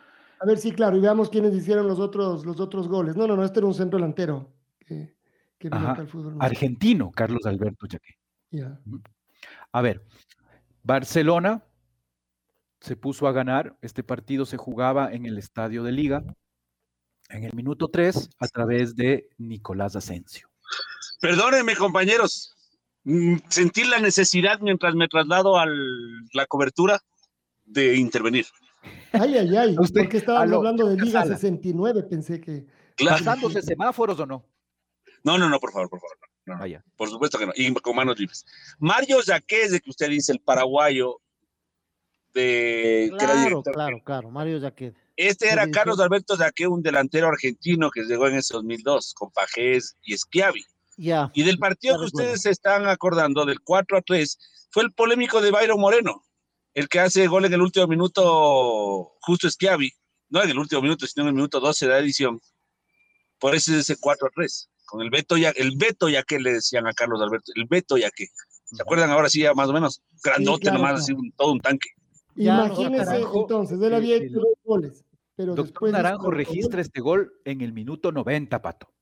A ver, sí, claro, y veamos quiénes hicieron los otros, los otros goles. No, no, no, este era un centro delantero que, que Ajá, al fútbol. Argentino, Carlos Alberto. Ya. A ver, Barcelona se puso a ganar. Este partido se jugaba en el estadio de Liga en el minuto 3 a través de Nicolás Asensio. Perdónenme, compañeros. Mm, Sentí la necesidad mientras me traslado a la cobertura de intervenir. Ay, ay, ay. Usted, porque estábamos aló, hablando de Liga Sala. 69, pensé que. Claro. ¿Pasándose semáforos o no? No, no, no, por favor, por favor. no, no, Vaya. por supuesto que no. Y con manos libres. Mario Jaquez, de que usted dice, el paraguayo, de, Claro, claro, claro. Mario Jaquet. Este era Carlos. Alberto Jaquez, un delantero argentino que llegó en ese 2002 con Pajés y Schiavi. Y del partido que ustedes se están acordando, del 4 a 3, fue el polémico de Byron Moreno, el que hace gol en el último minuto, justo Schiavi, no en el último minuto, sino en el minuto 12 de la edición. Por eso es ese 4 a 3, con el Beto ya, el Beto ya que le decían a Carlos Alberto, el Beto ya que. ¿Se acuerdan ahora sí, ya más o menos? Grandote claro, nomás, claro. así, un- todo un tanque. Imagínense entonces, él había hecho dos goles. Pero Doctor después Naranjo registra este gol en el minuto 90, Pato.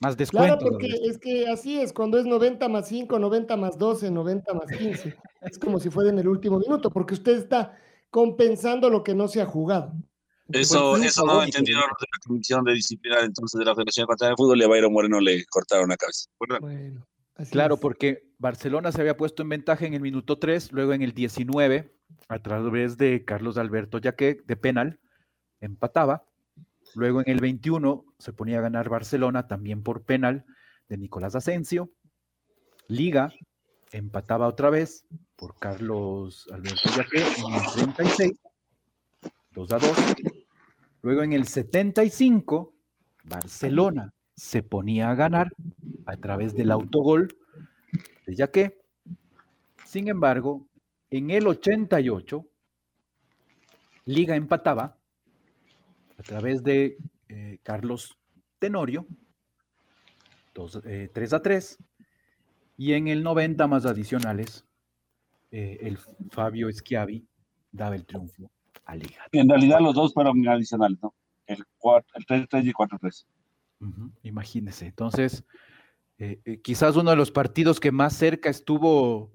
Más Claro, descuento. porque es que así es, cuando es 90 más 5, 90 más 12, 90 más 15. Es como si fuera en el último minuto, porque usted está compensando lo que no se ha jugado. Eso, eso no favor, entendieron los de la Comisión de Disciplina entonces de la Federación Ecuatoriana de Fútbol y a Byron Moreno le cortaron la cabeza. Bueno, así Claro, es. porque Barcelona se había puesto en ventaja en el minuto 3, luego en el 19, a través de Carlos Alberto Yaque, de penal, empataba. Luego en el 21 se ponía a ganar Barcelona también por penal de Nicolás Asensio. Liga empataba otra vez por Carlos Alberto Yaque en el 36, 2 a 2. Luego en el 75, Barcelona se ponía a ganar a través del autogol de Yaque. Sin embargo, en el 88, Liga empataba a través de eh, Carlos Tenorio, 3 a 3, y en el 90 más adicionales, eh, el Fabio Schiavi daba el triunfo a Liga. En realidad los dos fueron adicionales, ¿no? El, cuatro, el 3-3 y 4-3. Ujú, Imagínese. Entonces, eh, eh, quizás uno de los partidos que más cerca estuvo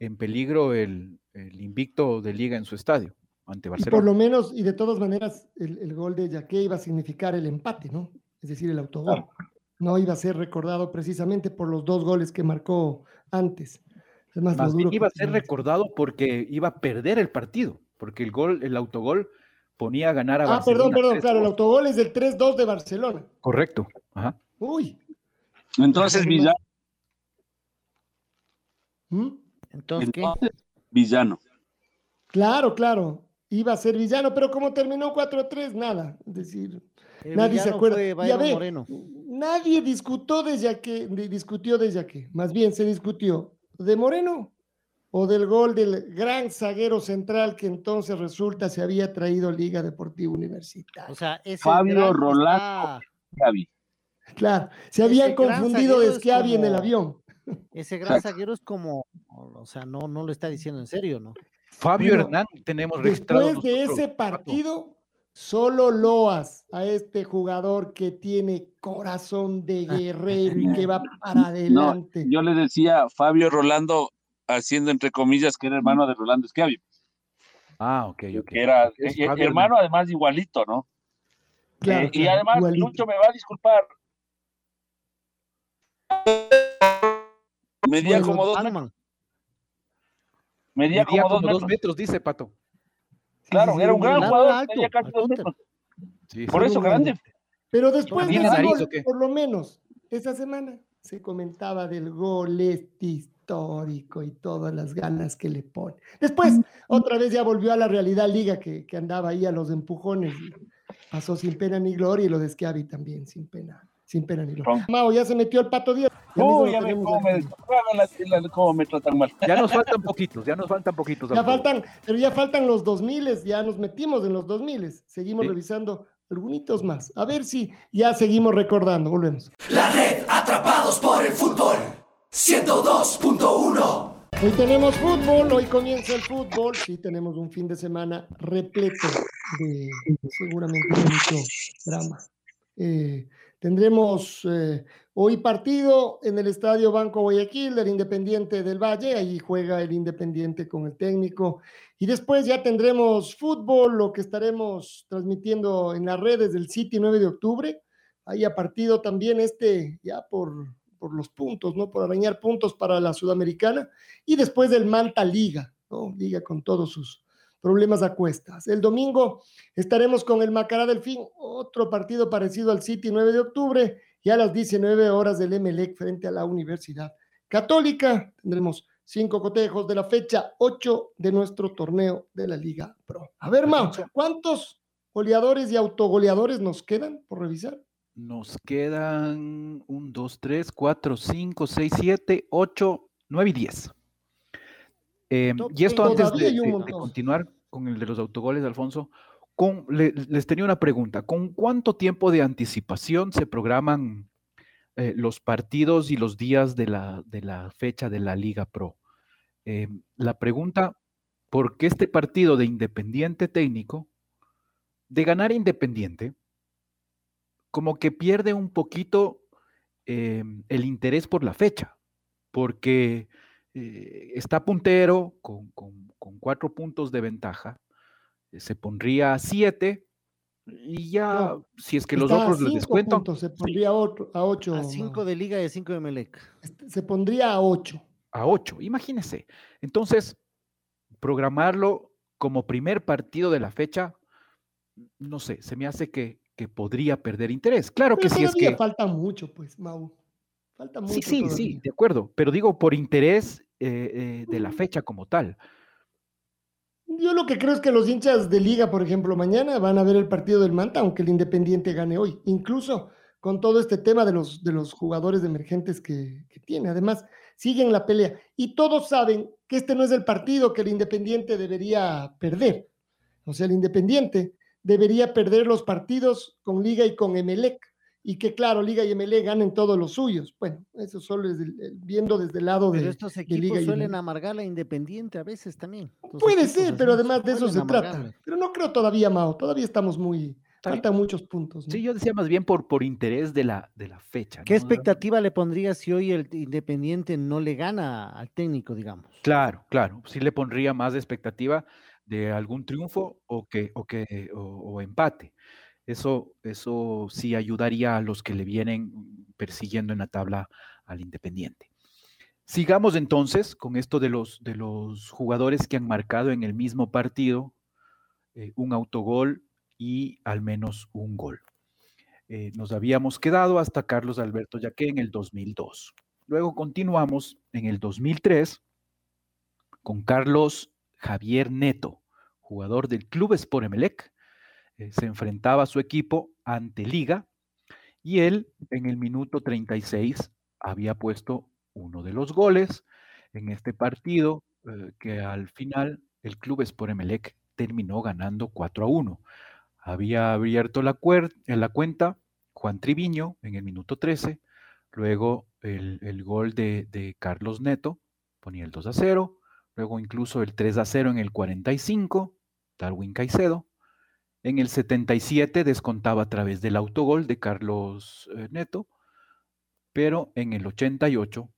en peligro el, el invicto de Liga en su estadio, ante Y por Barcelona. lo menos, y de todas maneras, el, el gol de Yaque iba a significar el empate, ¿no? Es decir, el autogol. No iba a ser recordado precisamente por los dos goles que marcó antes. Es más, Más duro iba a ser recordado porque iba a perder el partido, porque el gol, el autogol ponía a ganar a Ah, perdón, Barcelona. perdón, claro, el 3-2. autogol es del 3-2 de Barcelona. Correcto. Ajá. Uy. Entonces, Villano. ¿Mm? Entonces, ¿qué? Entonces, Villano. Claro, claro. Iba a ser villano, pero como terminó 4-3, nada. Es decir, El nadie se acuerda. fue Y a Byron ver, Moreno. nadie discutió desde que discutió desde que, más bien se discutió de Moreno o del gol del gran zaguero central que entonces resulta se había traído Liga Deportiva Universitaria. O sea, ese Fabio Rolando. Gaby. Claro, se habían ese confundido de Schiavi en el como- avión. Ese gran zaguero es como, o sea, no, no lo está diciendo en serio, ¿no? Fabio Bueno, Hernán tenemos registrado. Después de ese partido, solo loas a este jugador que tiene corazón de guerrero y que va para No, adelante. yo le decía Fabio Rolando, haciendo entre comillas que era hermano de Rolando Schiavi, Ah, ok, ok. que era es eh, hermano además igualito, ¿no? Claro, Eh, y además, igualito. Lucho me va a disculpar. Medía Bueno, como dos. Medía Medía como dos como dos metros. metros, dice Pato. Claro, sí, era un gran jugador, alto, medía casi al dos counter. metros. Sí, Por eso, grande. Pero después de ¿Tiene ese gol, por lo menos, esa semana se comentaba del gol este histórico y todas las ganas que le pone. Después, otra vez ya volvió a la realidad liga que, que andaba ahí a los empujones y pasó sin pena ni gloria y lo de Schiavi también sin pena, sin pena ni gloria. Mao, ya se metió el pato Díaz. Ya Uy, cómo me, cómo tratan mal. Ya nos faltan poquitos, ya nos faltan poquitos. Ya faltan, pero ya faltan los 2000, ya nos metimos en los 2000, seguimos Sí. revisando algunos más. A ver si ya seguimos recordando, volvemos. La red Atrapados por el fútbol. 102.1. Hoy tenemos fútbol, hoy comienza el fútbol, sí tenemos un fin de semana repleto de seguramente mucho drama. Eh, tendremos eh, hoy partido en el Estadio Banco Guayaquil del Independiente del Valle, ahí juega el Independiente con el técnico y después ya tendremos fútbol, lo que estaremos transmitiendo en las redes del City 9 de octubre, ahí a partido también este ya por, por los puntos, ¿no? Por arañar puntos para la Sudamericana y después del Manta Liga, ¿no? Liga con todos sus problemas a cuestas. El domingo estaremos con el Macará del Fin, otro partido parecido al City 9 de octubre y a las 19 horas del Emelec frente a la Universidad Católica. Tendremos cinco cotejos de la fecha 8 de nuestro torneo de la Liga Pro. A ver, Mau, ¿cuántos goleadores y autogoleadores nos quedan por revisar? Nos quedan un, dos, tres, cuatro, cinco, seis, siete, ocho, nueve y diez. Eh, Top y esto antes de, continuar con el de los autogoles, Alfonso, con, le- les tenía una pregunta. ¿Con cuánto tiempo de anticipación se programan eh, los partidos y los días de la, de la fecha de la Liga Pro? Eh, la pregunta, ¿por qué este partido de Independiente Técnico, de ganar Independiente, como que pierde un poquito eh, el interés por la fecha, porque eh, está puntero con, con- con cuatro puntos de ventaja, eh, se pondría a siete y ya, No, si es que los otros les cinco descuentan, puntos, se pondría a, otro, a ocho. A 5 de Liga y a 5 de Melec. Este, Se pondría a ocho. a ocho, imagínense. Entonces, programarlo como primer partido de la fecha, no sé, se me hace que, que podría perder interés. Claro que si es que... falta mucho, pues, Mau. Falta mucho. Sí, sí, sí, de acuerdo, pero digo por interés eh, eh, de la fecha como tal. Yo lo que creo es que los hinchas de liga, por ejemplo, mañana van a ver el partido del Manta, aunque el Independiente gane hoy. Incluso con todo este tema de los, de los jugadores emergentes que, que tiene. Además, siguen la pelea. Y todos saben que este no es el partido que el Independiente debería perder. O sea, el Independiente debería perder los partidos con Liga y con Emelec. Y que claro, Liga y MLE ganen todos los suyos. Bueno, eso solo es el- el- viendo desde el lado Pero de, estos de equipos Liga suelen amargar la Independiente a veces también. Los Puede ser, pero además de eso se trata. Pero no creo todavía, Mao, todavía estamos muy, faltan muchos puntos. ¿no? Sí, yo decía más bien por, por interés de la, de la fecha. ¿Qué expectativa le pondría si hoy el Independiente no le gana al técnico, digamos? Claro, claro. Sí le pondría más expectativa de algún triunfo o que, o que, o, o empate. Eso, eso sí ayudaría a los que le vienen persiguiendo en la tabla al Independiente. Sigamos entonces con esto de los, de los jugadores que han marcado en el mismo partido eh, un autogol y al menos un gol. Eh, nos habíamos quedado hasta Carlos Alberto Yaque en el 2002. Luego continuamos en el 2003 con Carlos Javier Neto, jugador del Club Sport Emelec. Eh, se enfrentaba a su equipo ante Liga y él en el minuto 36 había puesto uno de los goles en este partido eh, que al final el Club Sport Emelec terminó ganando 4 a 1. Había abierto eh, la cuenta Juan Triviño en el minuto 13, luego el, el gol de, de Carlos Neto ponía el 2 a 0, luego incluso el 3 a 0 en el 45, Darwin Caicedo. En el 77 descontaba a través del autogol de Carlos eh, Neto, pero en el 88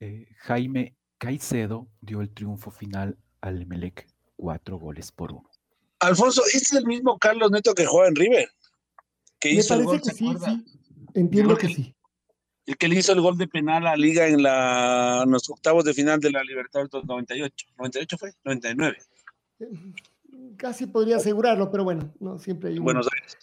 eh, Jaime Caicedo dio el triunfo final al Emelec, cuatro goles por uno. Alfonso, este es el mismo Carlos Neto que juega en River. Que Me hizo el parece gol, que ¿se sí. Entiendo que que- sí. El que le hizo el gol de penal a Liga en, la, en los octavos de final de la Libertadores del 98. ¿98 fue? 99. Casi podría asegurarlo, pero bueno, no siempre hay un Buenos Aires.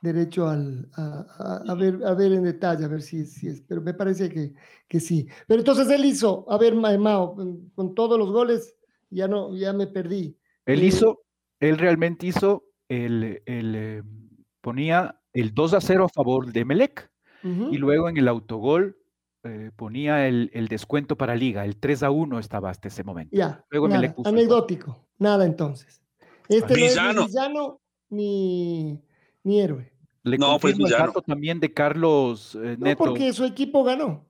derecho al, a, a- a ver, a ver en detalle, a ver si, si es, pero me parece que, que sí. Pero entonces él hizo, a ver, Ma- Mao, con- todos los goles, ya no, ya me perdí. Él Eh, hizo, él realmente hizo, el, el, eh, ponía el 2 a 0 a favor de Melec y luego en el autogol eh, ponía el, el descuento para Liga, el 3 a 1 estaba hasta ese momento. Ya, Luego nada, anecdótico, nada entonces. Este no es Villano. ni villano ni, ni héroe. Le No, pues, el villano. dato también de Carlos eh, No, Neto. porque su equipo ganó.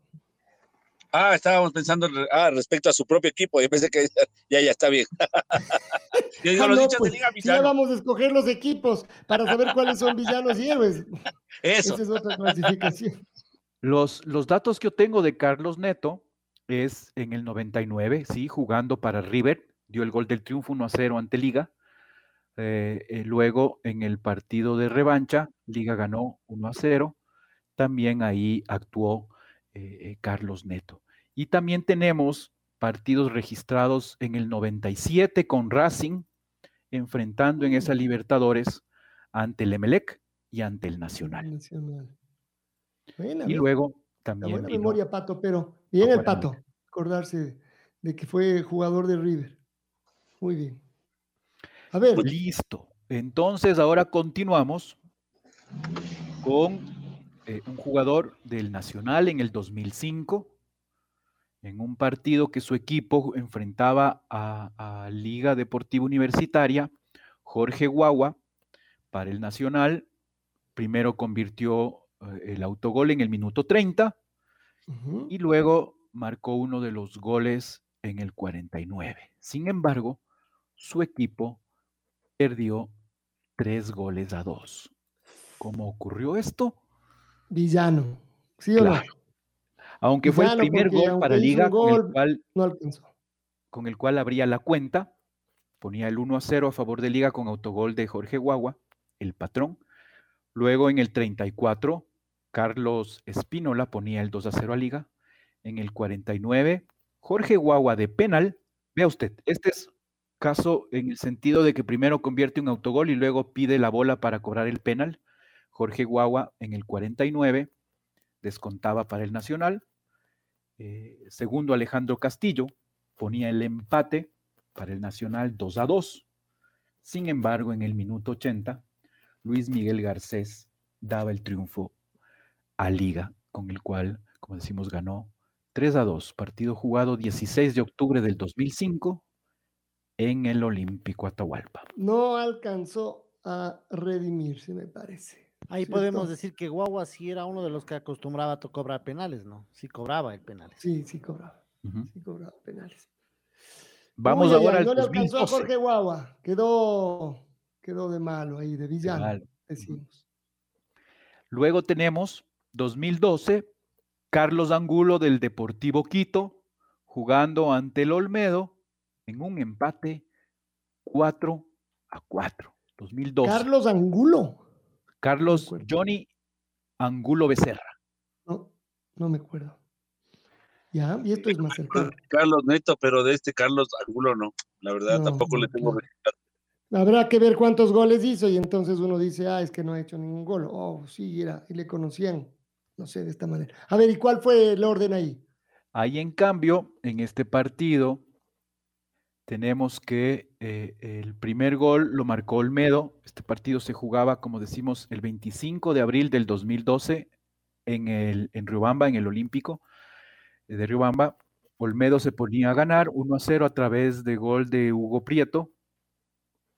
Ah, estábamos pensando ah, respecto a su propio equipo. Yo pensé que ya, ya está bien. Yo digo, Ah, los no, pues, de Liga ya Villano. vamos a escoger los equipos para saber cuáles son villanos y héroes. Eso. Esa es otra clasificación. Los, los datos que yo tengo de Carlos Neto es en el 99, sí, jugando para River, dio el gol del triunfo 1 a 0 ante Liga. Eh, eh, luego en el partido de revancha, Liga ganó 1 a 0. También ahí actuó eh, Carlos Neto. Y también tenemos partidos registrados en el 97 con Racing, enfrentando en esa Libertadores ante el Emelec y ante el Nacional. Nacional. Buena, Y luego La también buena vino- memoria, Pato, pero bien el buena Pato, acordarse de que fue jugador de River. Muy bien. A ver, Listo. Entonces ahora continuamos con eh, un jugador del Nacional en el 2005, en un partido que su equipo enfrentaba a, a Liga Deportiva Universitaria, Jorge Guagua, para el Nacional, primero convirtió eh, el autogol en el minuto 30 ujú, y luego marcó uno de los goles en el 49. Sin embargo, su equipo perdió tres goles a dos. ¿Cómo ocurrió esto? villano. ¿Sí o Claro. Aunque fue el primer gol para Liga con el, cual, no? No alcanzó. con el cual abría la cuenta, ponía el 1 a 0 a favor de Liga con autogol de Jorge Guagua, el patrón. Luego en el 34, Carlos Espínola ponía el 2 a 0 a Liga. En el 49, Jorge Guagua de penal. Vea usted, este es caso en el sentido de que primero convierte un autogol y luego pide la bola para cobrar el penal. Jorge Guagua en el 49 descontaba para el Nacional. Eh, segundo, Alejandro Castillo ponía el empate para el Nacional 2 a 2. Sin embargo, en el minuto 80, Luis Miguel Garcés daba el triunfo a Liga, con el cual, como decimos, ganó 3 a 2. Partido jugado 16 de octubre del 2005 en el Olímpico Atahualpa. No alcanzó a redimirse, me parece. Ahí ¿cierto? podemos decir que Guagua sí era uno de los que acostumbraba a cobrar penales, ¿no? Sí cobraba el penales. Sí, sí cobraba. Sí cobraba penales. Vamos Uy, ahora al no le alcanzó a 2012. Jorge Guagua. Quedó, quedó de malo ahí, de villano, malo. decimos. Luego tenemos 2012, Carlos Angulo del Deportivo Quito jugando ante el Olmedo en un empate 4 a 4. 2012. Carlos Angulo. Carlos. Johnny Angulo Becerra. No, no me acuerdo. Ya, y esto es más cercano. Carlos Neto, pero de este Carlos Angulo no. La verdad, No, tampoco le tengo. Habrá que ver cuántos goles hizo y entonces uno dice, ah, es que no ha hecho ningún gol. Oh, sí, era, y le conocían, no sé, de esta manera. A ver, ¿y cuál fue el orden ahí? Ahí en cambio, en este partido, tenemos que eh, el primer gol lo marcó Olmedo. Este partido se jugaba, como decimos, el 25 de abril del 2012 en, el, en Riobamba, en el Olímpico eh, de Riobamba. Olmedo se ponía a ganar 1 a 0 a través de gol de Hugo Prieto.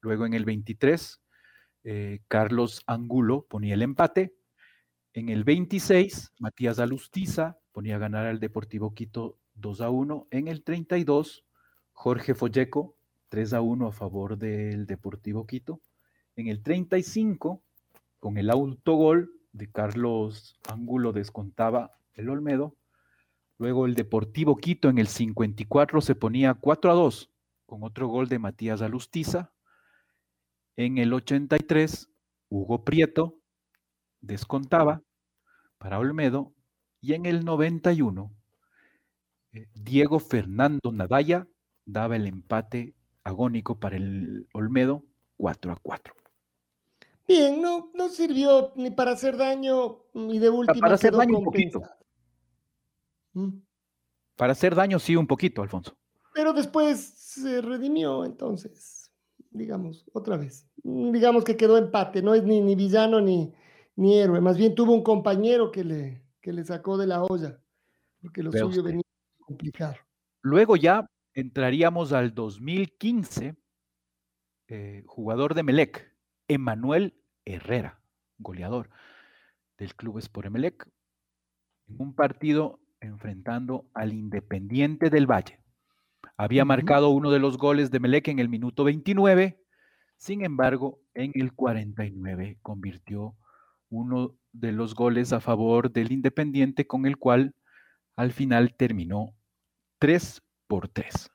Luego en el 23, eh, Carlos Angulo ponía el empate. En el 26, Matías Alustiza ponía a ganar al Deportivo Quito 2 a 1. En el 32, Jorge Folleco 3 a 1 a favor del Deportivo Quito. En el 35, con el autogol de Carlos Angulo descontaba el Olmedo. Luego el Deportivo Quito en el 54 se ponía 4 a 2 con otro gol de Matías Alustiza. En el 83, Hugo Prieto descontaba para Olmedo. Y en el 91, eh, Diego Fernando Nadaya daba el empate agónico para el Olmedo 4 a 4. Bien, no, no sirvió ni para hacer daño ni de última para hacer daño un poquito. Mm. Para hacer daño, sí, un poquito, Alfonso. Pero después se redimió, entonces, digamos, otra vez. Mm, Digamos que quedó empate, no es ni, ni villano ni, ni héroe, más bien tuvo un compañero que le, que le sacó de la olla, porque lo suyo usted. venía complicado. Luego ya entraríamos al 2015, eh, jugador de Melec, Emanuel Herrera, goleador del club Sport Emelec, en un partido enfrentando al Independiente del Valle. Había marcado uno de los goles de Melec en el minuto 29, sin embargo, en el 49 convirtió uno de los goles a favor del Independiente con el cual al final terminó 3 por 3.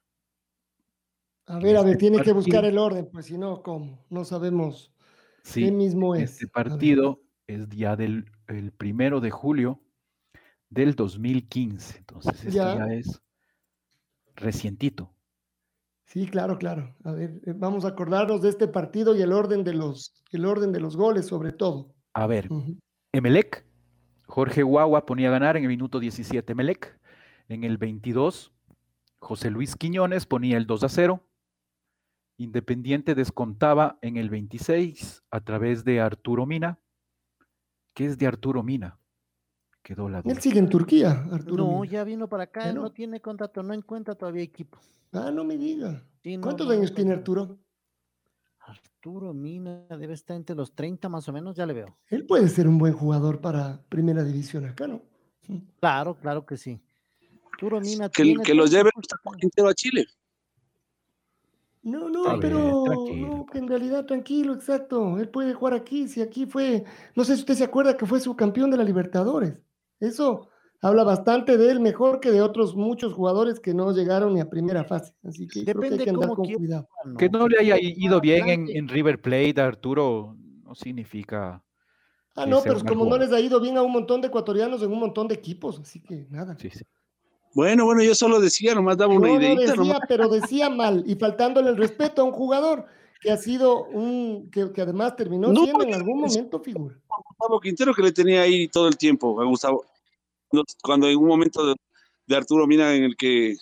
A ver, a ver, este tiene que buscar el orden, pues si no, ¿cómo? No sabemos Sí, qué mismo es. este partido es ya del el primero de julio del 2015. Entonces, esto Ya. ya es recientito. Sí, claro, claro. A ver, eh, vamos a acordarnos de este partido y el orden de los, el orden de los goles, sobre todo. A ver. Emelec, Jorge Guagua ponía a ganar en el minuto 17 Emelec. En el 22, José Luis Quiñones ponía el 2 a 0. Independiente descontaba en el 26 a través de Arturo Mina. ¿Qué es de Arturo Mina? Quedó la duda. Él sigue en Turquía, Arturo. No, Mina. ya vino para acá, ¿Ya él no? no tiene contrato, no encuentra todavía equipo. Ah, no me diga. Sí, no, ¿Cuántos no, no años tiene. Arturo? Arturo Mina debe estar entre los 30 más o menos, ya le veo. Él puede ser un buen jugador para primera división acá, ¿no? Claro, claro que sí. Arturo Mina Que, tiene que los 30 lleve. Quintero a Chile. No, A no, pero tranquilo, no, que en realidad tranquilo, exacto. Él puede jugar aquí, si aquí fue, no sé si usted se acuerda que fue subcampeón de la Libertadores. Eso habla bastante de él, mejor que de otros muchos jugadores que no llegaron ni a primera fase. Así que creo que hay Depende que andar cómo con quiera, cuidado. ¿no? Que no le haya ido bien en, River Plate, Arturo, no significa. Ah, no, pero como no les ha ido bien a un montón de ecuatorianos en un montón de equipos, así que nada. Sí, sí. Bueno, bueno, yo solo decía, nomás daba una No, no decía, pero decía mal y faltándole el respeto a un jugador que ha sido un, que, que además terminó No, siendo en algún momento figura. Gustavo Quintero que le tenía ahí todo el tiempo a Gustavo. Cuando en un momento de, de Arturo Mina en el que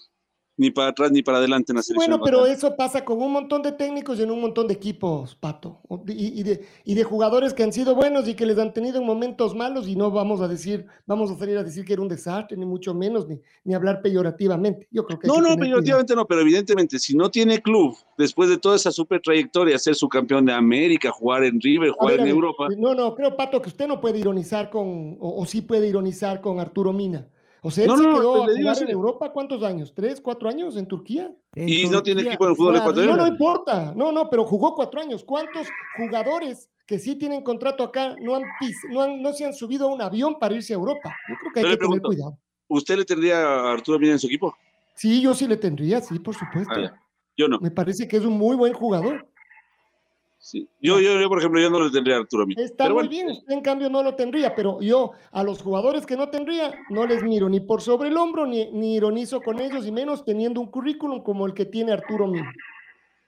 ni para atrás ni para adelante en la selección. Bueno, pero eso pasa con un montón de técnicos y en un montón de equipos, Pato. Y, y, de, y, de, jugadores que han sido buenos y que les han tenido en momentos malos y no vamos a decir, vamos a salir a decir que era un desastre, ni mucho menos, ni, ni hablar peyorativamente. Yo creo que no, no, peyorativamente no, pero evidentemente, si no tiene club, después de toda esa super trayectoria, ser su campeón de América, jugar en River, jugar ver, en Europa. No, no, creo, Pato, que usted no puede ironizar con, o, o sí puede ironizar con Arturo Mina. O sea, él No, se no, quedó pues a jugar en Europa, ¿cuántos años? ¿Tres, cuatro años en Turquía? Y no tiene equipo en el fútbol ecuatoriano. No, no importa. No, no, pero jugó cuatro años. ¿Cuántos jugadores que sí tienen contrato acá no han, no, han no se han subido a un avión para irse a Europa? Yo creo que hay que tener cuidado. ¿Usted le tendría a Arturo Mina en su equipo? Sí, yo sí le tendría, sí, por supuesto. Ah. Yo no. Me parece que es un muy buen jugador. Sí. Yo, yo, yo, por ejemplo, yo no le tendría a Arturo Mina. Está Pero muy bueno, bien, usted en cambio no lo tendría, pero yo a los jugadores que no tendría no les miro ni por sobre el hombro ni, ni ironizo con ellos y menos teniendo un currículum como el que tiene Arturo Mina.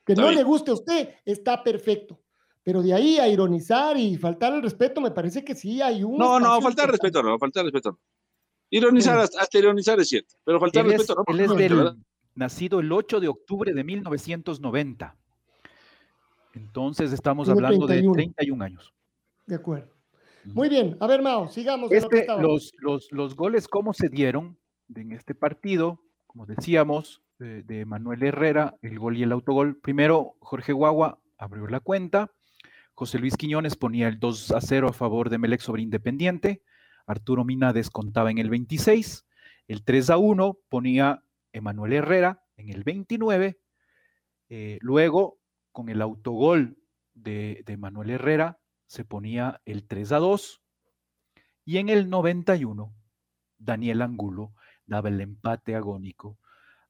Que Está no bien. le guste a usted, está perfecto. Pero de ahí a ironizar y faltar el respeto, me parece que sí hay un. No, no, faltar importante. respeto no, faltar respeto no. Ironizar, hasta, hasta ironizar es cierto, pero faltar es, respeto no. él es del- nacido el 8 de octubre de 1990. Entonces estamos Tiene hablando 31. de 31 años. De acuerdo. Muy bien, a ver, Mao, sigamos. lo Este, estábamos. los, los, los goles, ¿cómo se dieron en este partido? Como decíamos, eh, de Manuel Herrera, el gol y el autogol. Primero, Jorge Guagua abrió la cuenta. José Luis Quiñones ponía el 2 a 0 a favor de Melec sobre Independiente. Arturo Mina descontaba en el 26. El 3 a 1 ponía Emanuel Herrera en el 29. Eh, luego, con el autogol de, de Manuel Herrera, se ponía el 3 a 2. Y en el 91, Daniel Angulo daba el empate agónico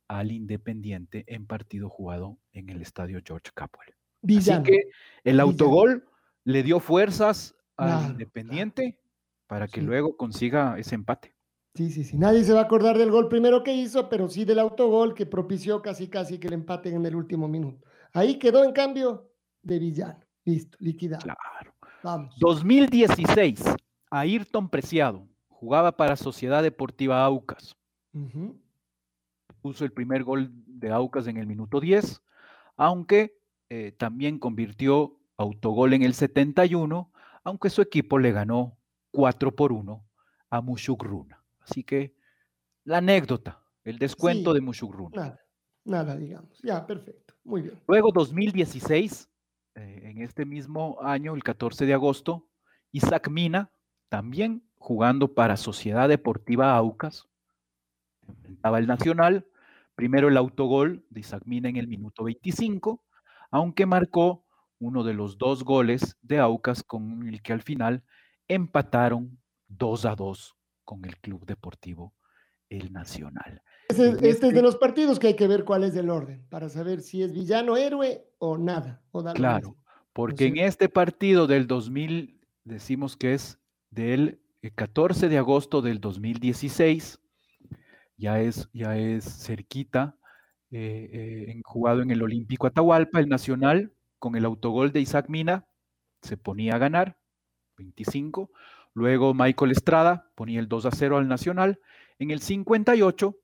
al Independiente en partido jugado en el estadio George Capwell. Así que el Villano. autogol le dio fuerzas al Claro, Independiente para que Sí. luego consiga ese empate. Sí, sí, sí. Nadie se va a acordar del gol primero que hizo, pero sí del autogol que propició casi, casi que le empaten en el último minuto. Ahí quedó, en cambio, de villano. Listo, liquidado. Claro. Vamos. 2016, Ayrton Preciado jugaba para Sociedad Deportiva Aucas. Puso el primer gol de Aucas en el minuto 10, aunque eh, también convirtió autogol en el 71, aunque su equipo le ganó 4 por 1 a Mushugruna. Así que la anécdota, el descuento Sí. de Mushugruna. Nada, nada, digamos. Ya, perfecto. Muy bien. Luego 2016, eh, en este mismo año, el 14 de agosto, Isaac Mina, también jugando para Sociedad Deportiva Aucas, enfrentaba el Nacional, primero el autogol de Isaac Mina en el minuto 25, aunque marcó uno de los dos goles de Aucas con el que al final empataron 2 a 2 con el Club Deportivo El Nacional. En este es este- de los partidos que hay que ver cuál es el orden, para saber si es villano, héroe o nada. O Claro, mismo. porque en este partido del 2000, decimos que es del eh, 14 de agosto del 2016, ya es, ya es cerquita, eh, eh, en- jugado en el Olímpico Atahualpa, el Nacional, con el autogol de Isaac Mina, se ponía a ganar, 25. Luego Michael Estrada ponía el 2 a 0 al Nacional. En el 58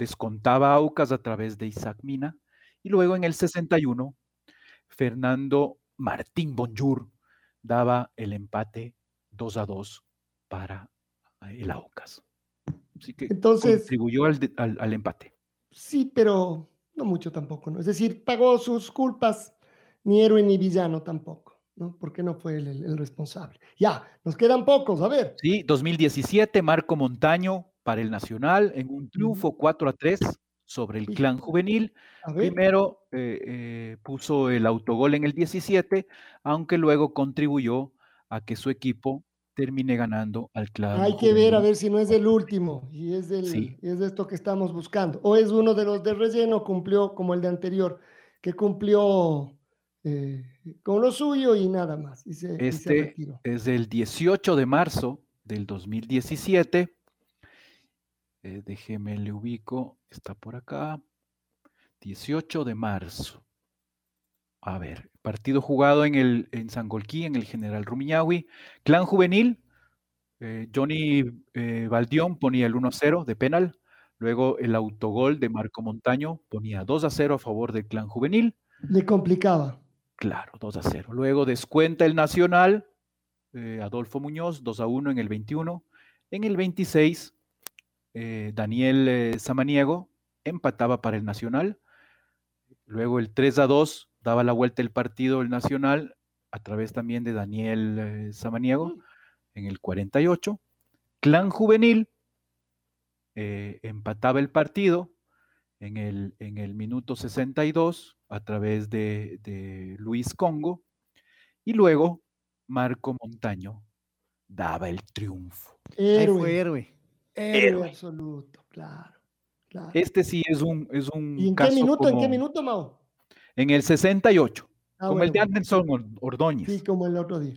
descontaba a Aucas a través de Isaac Mina. Y luego en el 61 Fernando Martín Bonjour daba el empate 2 a 2 para eh, el Aucas. Así que Entonces- contribuyó al, de- al- al empate. Sí, pero no mucho tampoco, ¿no? Es decir, pagó sus culpas, ni héroe ni villano tampoco, ¿no? Porque no fue el, el responsable. Ya, nos quedan pocos, a ver. Sí, 2017, Marco Montaño para el Nacional en un triunfo 4 a 3 sobre el. Clan Juvenil. Primero eh, eh, puso el autogol en el 17, aunque luego contribuyó a que su equipo termine ganando al Clan Hay que ver a ver si no es el último y es, del, Sí. y es de esto que estamos buscando. O es uno de los de relleno, cumplió como el de anterior, que cumplió eh, con lo suyo y nada más. Y se, y se Este es del 18 de marzo del 2017. Eh, déjeme le ubico, está por acá. 18 de marzo. A ver, partido jugado en el en Sangolquí, en el General Rumiñahui. Clan Juvenil, eh, Johnny eh, Valdión ponía el 1 a 0 de penal. Luego el autogol de Marco Montaño ponía 2 a 0 a favor del clan juvenil. Le complicaba. Claro, 2 a 0. Luego descuenta el Nacional, eh, Adolfo Muñoz, 2 a 1 en el 21. En el 26, eh, Daniel eh, Samaniego empataba para el Nacional. Luego el 3 a 2 daba la vuelta el partido el Nacional a través también de Daniel eh, Samaniego en el 48. Clan Juvenil eh, empataba el partido en el, en el minuto 62 a través de, de Luis Congo. Y luego Marco Montaño daba el triunfo. Ahí fue héroe. Héroe, Héroe. absoluto, claro. claro. Este sí es un, es un ¿Y en qué minuto? ¿En qué minuto, Mao? En el 68, Ah, como bueno, el de. Anderson Or- Ordóñez. Sí, como el otro día.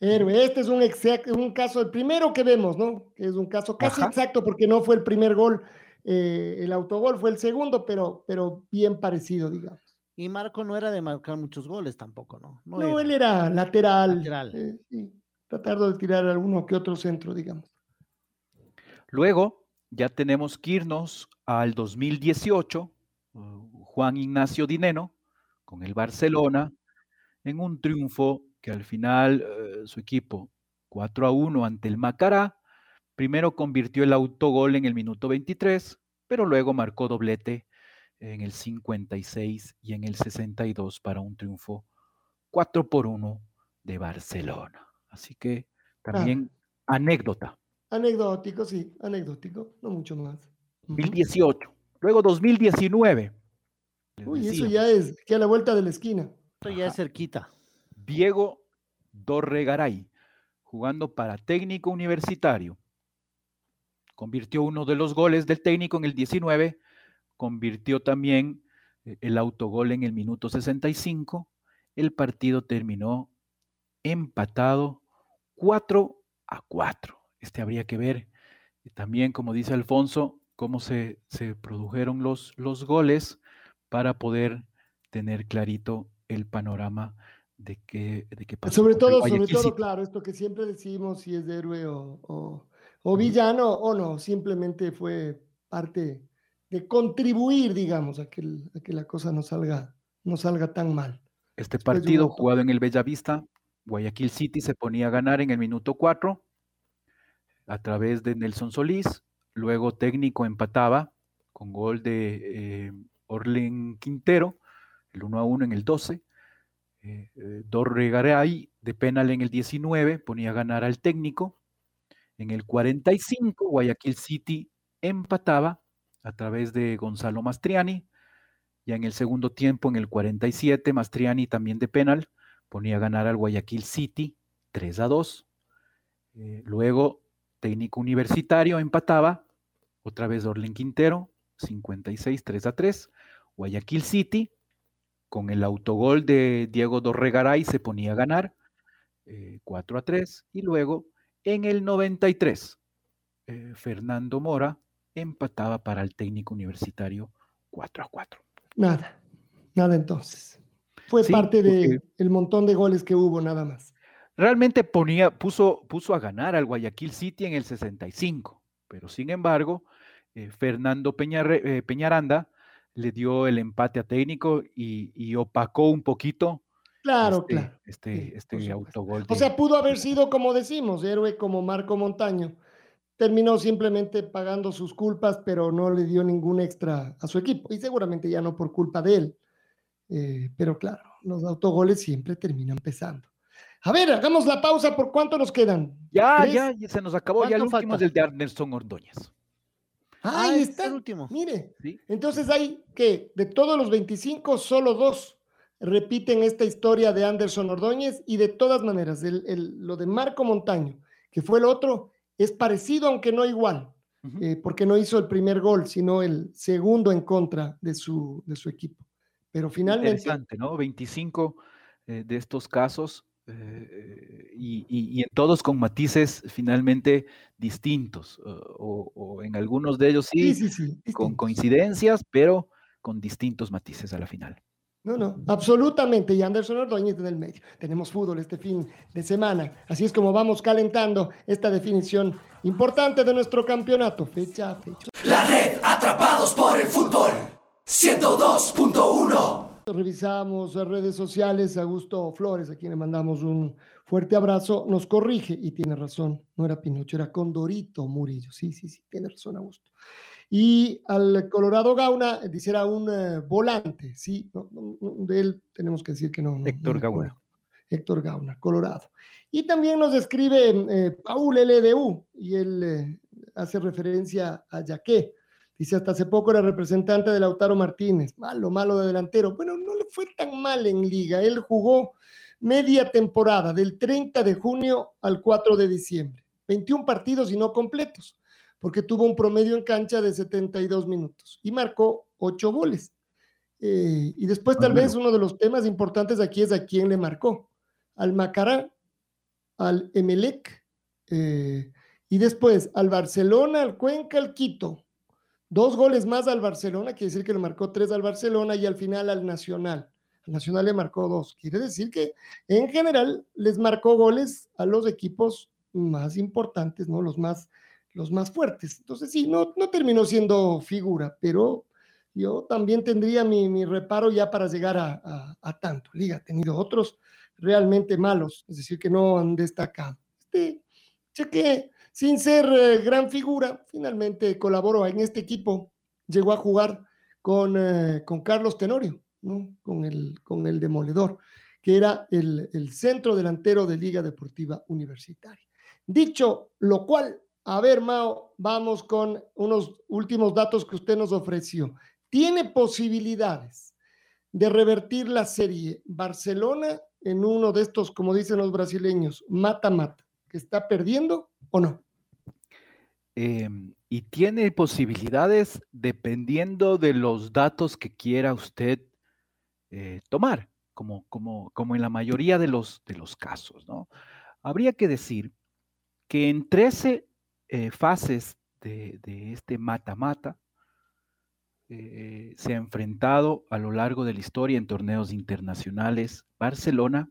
Héroe, este es un, exact- un caso, el primero que vemos, ¿no? Que es un caso casi Ajá. exacto porque no fue el primer gol, eh, el autogol fue el segundo, pero, pero bien parecido, digamos. Y Marco no era de marcar muchos goles tampoco, ¿no? No, No, era. él era lateral. Lateral. eh, sí, tratando de tirar alguno que otro centro, digamos. Luego ya tenemos que irnos al 2018, uh, Juan Ignacio Dineno con el Barcelona, en un triunfo que al final eh, su equipo 4 a 1 ante el Macará, primero convirtió el autogol en el minuto 23, pero luego marcó doblete en el 56 y en el 62 para un triunfo 4 por 1 de Barcelona. Así que también anécdota. Anecdótico, sí, anecdótico, no mucho más. Ujú. 2018. Luego 2019. les Uy, eso ya es que a la vuelta de la esquina. Esto ya es cerquita. Diego Dorregaray, jugando para técnico universitario. Convirtió uno de los goles del técnico en el 19, convirtió también eh, el autogol en el minuto 65. El partido terminó empatado 4 a 4. Este habría que ver también, como dice Alfonso, cómo se, se produjeron los, los goles para poder tener clarito el panorama de qué, de qué pasó. Sobre todo, sobre todo, claro, esto que siempre decimos si es de héroe o, o- o villano o no, simplemente fue parte de contribuir, digamos, a que, a que la cosa no salga, no salga tan mal. Este después partido jugado en el Bellavista, Guayaquil City se ponía a ganar en el minuto 4 a través de Nelson Solís, luego técnico empataba con gol de eh, Orlen Quintero, el 1 a 1 en el 12. Eh, eh, Dorregaray de penal en el 19 ponía a ganar al técnico. En el 45 Guayaquil City empataba a través de Gonzalo Mastriani. Ya en el segundo tiempo, en el 47, Mastriani también de penal ponía a ganar al Guayaquil City 3 a 2. Eh, luego, técnico universitario empataba, otra vez Orlen Quintero, 56, 3 a 3. Guayaquil City, con el autogol de Diego Dorregaray, se ponía a ganar eh, 4 a 3. Y luego, en el 93, eh, Fernando Mora empataba para el técnico universitario 4 a 4. Nada, nada entonces. Fue Sí, parte porque- del montón de goles que hubo, nada más. Realmente ponía, puso, puso a ganar al Guayaquil City en el 65, pero sin embargo, eh, Fernando Peñarre- eh, Peñaranda le dio el empate a técnico y, y opacó un poquito Claro, este, claro. este, sí, este autogol. O sea, pudo haber sido, como decimos, héroe como Marco Montaño. Terminó simplemente pagando sus culpas, pero no le dio ningún extra a su equipo. Y seguramente ya no por culpa de él. Eh, pero claro, los autogoles siempre terminan pesando. A ver, hagamos la pausa. ¿Por cuánto nos quedan? ya, ¿Tres? ya, ya se nos acabó. Ya el ¿Cuánto último es el de Anderson Ordóñez. Ah, Ah, ahí ese es está. el último. Mire, ¿sí? entonces hay que de todos los 25, solo dos repiten esta historia de Anderson Ordóñez y de todas maneras, el- el- lo de Marco Montaño, que fue el otro, es parecido aunque no igual, eh, porque no hizo el primer gol, sino el segundo en contra de su, de su equipo. Pero finalmente, Interesante, ¿no? 25 eh, de estos casos eh, y, y- y en todos con matices finalmente distintos, o, o- o en algunos de ellos sí, sí, sí, sí. con coincidencias, pero con distintos matices a la final. No, no, absolutamente. Y Anderson Ordóñez en el medio. Tenemos fútbol este fin de semana. Así es como vamos calentando esta definición importante de nuestro campeonato. Fecha a fecha. La red atrapa Atrapados por el fútbol. 102.1. Revisamos redes sociales. Augusto Flores, a quien le mandamos un fuerte abrazo, nos corrige y tiene razón. No era Pinocho, era Condorito Murillo. Sí, sí, sí, tiene razón, Augusto. Y al Colorado Gauna, dice era un eh, volante, sí, no, de él tenemos que decir que no. Héctor no Gauna. Héctor Gauna, Colorado. Y también nos escribe eh, Paul LDU y él eh, hace referencia a Yaqué. Dice, hasta hace poco era representante de Lautaro Martínez. Malo, malo de delantero. Bueno, no le fue tan mal en liga. Él jugó media temporada, del 30 de junio al 4 de diciembre. 21 partidos y no completos, porque tuvo un promedio en cancha de 72 minutos y marcó 8 goles. Eh, y después tal vez uno de los temas importantes aquí es a quién le marcó. Al Macará, al Emelec, eh, y después al Barcelona, al Cuenca, al Quito. Dos goles más al Barcelona, quiere decir que le marcó tres al Barcelona y al final al Nacional. Al Nacional le marcó dos. Quiere decir que en general les marcó goles a los equipos más importantes, ¿no? Los más, los más fuertes. Entonces sí, no, no terminó siendo figura, pero yo también tendría mi, mi reparo ya para llegar a, a- tanto. Liga ha tenido otros realmente malos, es decir, que no han destacado. Este, Cheque, sin ser eh, gran figura, finalmente colaboró en este equipo, llegó a jugar con, eh, con Carlos Tenorio, ¿no? con, el, con el demoledor, que era el, el centro delantero de Liga Deportiva Universitaria. Dicho lo cual, a ver, Mao, vamos con unos últimos datos que usted nos ofreció. ¿Tiene posibilidades de revertir la serie Barcelona en uno de estos, como dicen los brasileños, mata-mata, que está perdiendo o no? Em, y tiene posibilidades dependiendo de los datos que quiera usted eh, tomar, como, como, como en la mayoría de los, de los casos, ¿no? Habría que decir que en 13 eh, fases de, este mata-mata eh, se ha enfrentado a lo largo de la historia en torneos internacionales Barcelona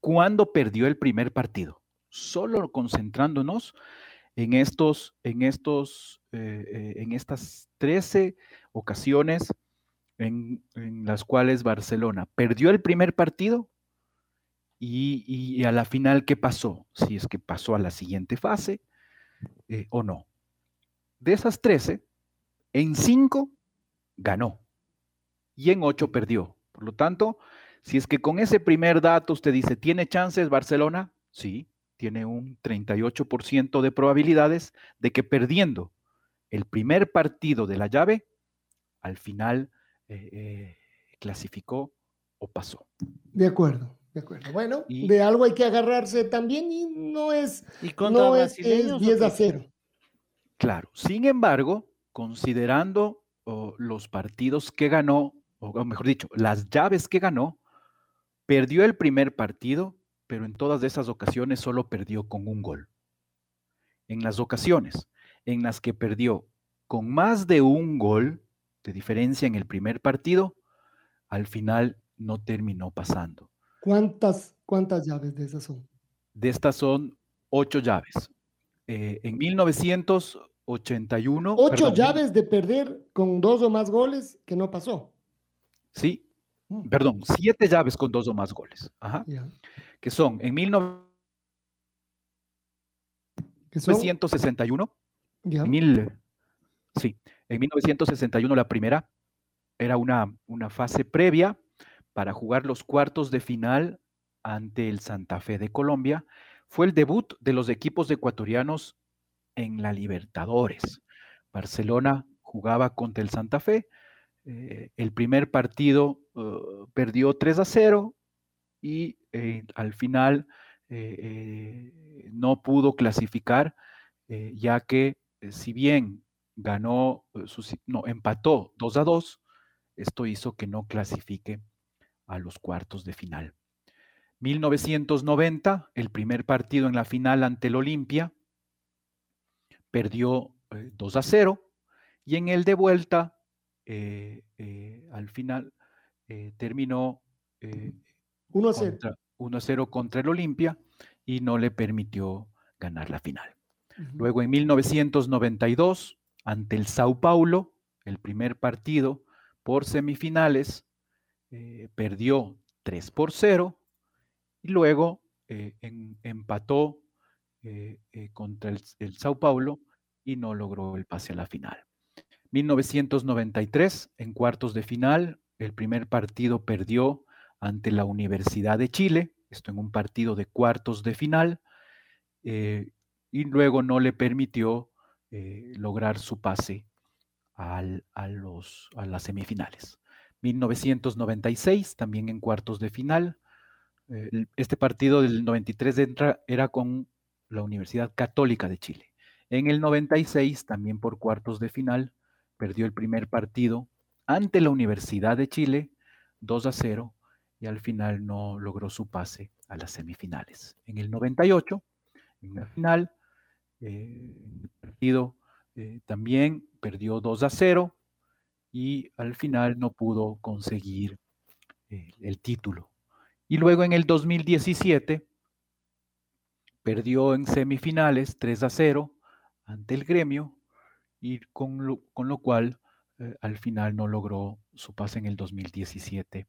cuando perdió el primer partido, solo concentrándonos en estos, en estos, eh, eh, en estas 13 ocasiones en, en las cuales Barcelona perdió el primer partido y, y a la final, ¿qué pasó? Si es que pasó a la siguiente fase eh, o no. De esas 13, en 5 ganó y en 8 perdió. Por lo tanto, si es que con ese primer dato usted dice, ¿tiene chances Barcelona? Sí, tiene un 38% de probabilidades de que perdiendo el primer partido de la llave, al final eh, eh, clasificó o pasó. De acuerdo, de acuerdo. Bueno, Y- de algo hay que agarrarse también y no es, ¿Y contra no es, es brasileños o 10 a qué? 0. Claro, sin embargo, considerando oh, los partidos que ganó, o mejor dicho, las llaves que ganó, perdió el primer partido, pero en todas esas ocasiones solo perdió con un gol. En las ocasiones en las que perdió con más de un gol de diferencia en el primer partido, al final no terminó pasando. ¿Cuántas, ¿Cuántas llaves de esas son? De estas son ocho llaves. Eh, en 1981. Ocho perdón, llaves de perder con dos o más goles que no pasó. Sí, Mm, perdón, siete llaves con dos o más goles. Ajá. Que son en Que son, 1961, ya. mil, sí, en 1961 la primera era una, una fase previa para jugar los cuartos de final ante el Santa Fe de Colombia. Fue el debut de los equipos ecuatorianos en la Libertadores. Barcelona jugaba contra el Santa Fe. Eh, el primer partido eh, perdió 3 a 0 y eh, al final eh, no pudo clasificar, ya que si bien ganó, sus- no, empató 2 a 2, esto hizo que no clasifique a los cuartos de final. 1990, el primer partido en la final ante el Olimpia, perdió eh, 2 a 0 y en el de vuelta, eh, eh, al final, eh, terminó eh, 1 a 0. contra- 1 a 0 contra el Olimpia y no le permitió ganar la final. Luego en 1992, ante el Sao Paulo, el primer partido por semifinales, perdió 3 por 0 y luego en- empató contra el, el Sao Paulo y no logró el pase a la final. 1993, en cuartos de final, el primer partido perdió ante la Universidad de Chile, esto en un partido de cuartos de final, eh, y luego no le permitió eh, lograr su pase a, los, a las semifinales. 1996, también en cuartos de final. eh, este partido del 93 entra- era con la Universidad Católica de Chile. En el 96, también por cuartos de final, perdió el primer partido ante la Universidad de Chile, 2 a 0, y al final no logró su pase a las semifinales. En el 98, en la final, eh, el partido eh, también perdió 2 a 0 y al final no pudo conseguir eh, el título. Y luego en el 2017 perdió en semifinales 3 a 0 ante el gremio y con lo, con lo cual eh, al final no logró su pase en el 2017